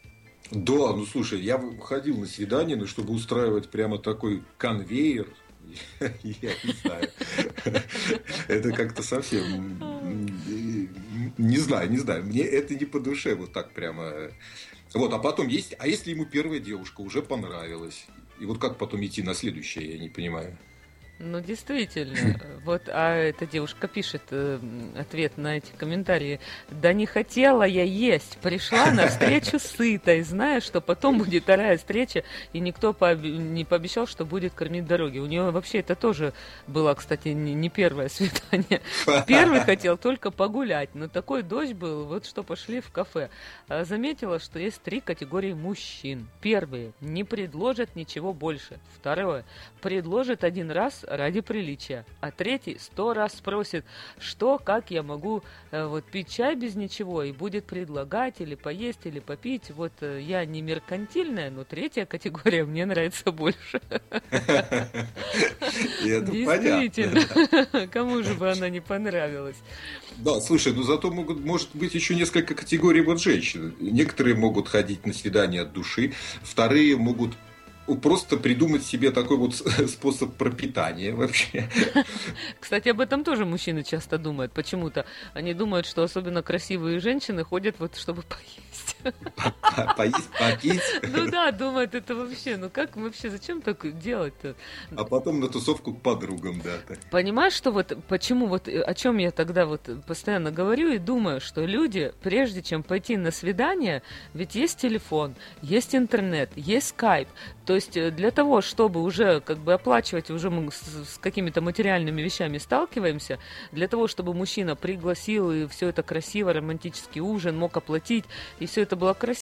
Да, ну слушай, я ходил на свидание, но чтобы устраивать прямо такой конвейер, я не знаю. Это как-то совсем... Не знаю, не знаю. Мне это не по душе вот так прямо. Вот, а потом есть... А если ему первая девушка уже понравилась? И вот как потом идти на следующее, я не понимаю.
Ну, действительно. Вот, а эта девушка пишет э, ответ на эти комментарии. Да не хотела я есть. Пришла на встречу сытой, зная, что потом будет вторая встреча, и никто пооби- не пообещал, что будет кормить дороги. У нее вообще это тоже было, кстати, не, не первое свидание. Первый хотел только погулять, но такой дождь был, вот что пошли в кафе. А, Заметила, что есть три категории мужчин. Первые не предложат ничего больше. Второе предложит один раз ради приличия, а третий сто раз спросит, что, как я могу э, вот пить чай без ничего и будет предлагать или поесть или попить. Вот э, я не меркантильная, но третья категория мне нравится больше. Действительно, кому же бы она не понравилась?
Да, слушай, ну зато могут, может быть еще несколько категорий вот женщин. Некоторые могут ходить на свидание от души, вторые могут просто придумать себе такой вот способ пропитания вообще.
Кстати, об этом тоже мужчины часто думают. Почему-то они думают, что особенно красивые женщины ходят вот чтобы поесть.
Поесть, попить.
Ну да, думает, это вообще, ну как вообще, зачем так делать-то?
А потом на тусовку к подругам, да.
Понимаешь, что вот почему вот э, о чем я тогда вот постоянно говорю и думаю, что люди, прежде чем пойти на свидание, ведь есть телефон, есть интернет, есть скайп. То есть э, для того, чтобы уже как бы оплачивать, уже мы с, с какими-то материальными вещами сталкиваемся, для того, чтобы мужчина пригласил и все это красиво, романтический ужин, мог оплатить, и все это было красиво,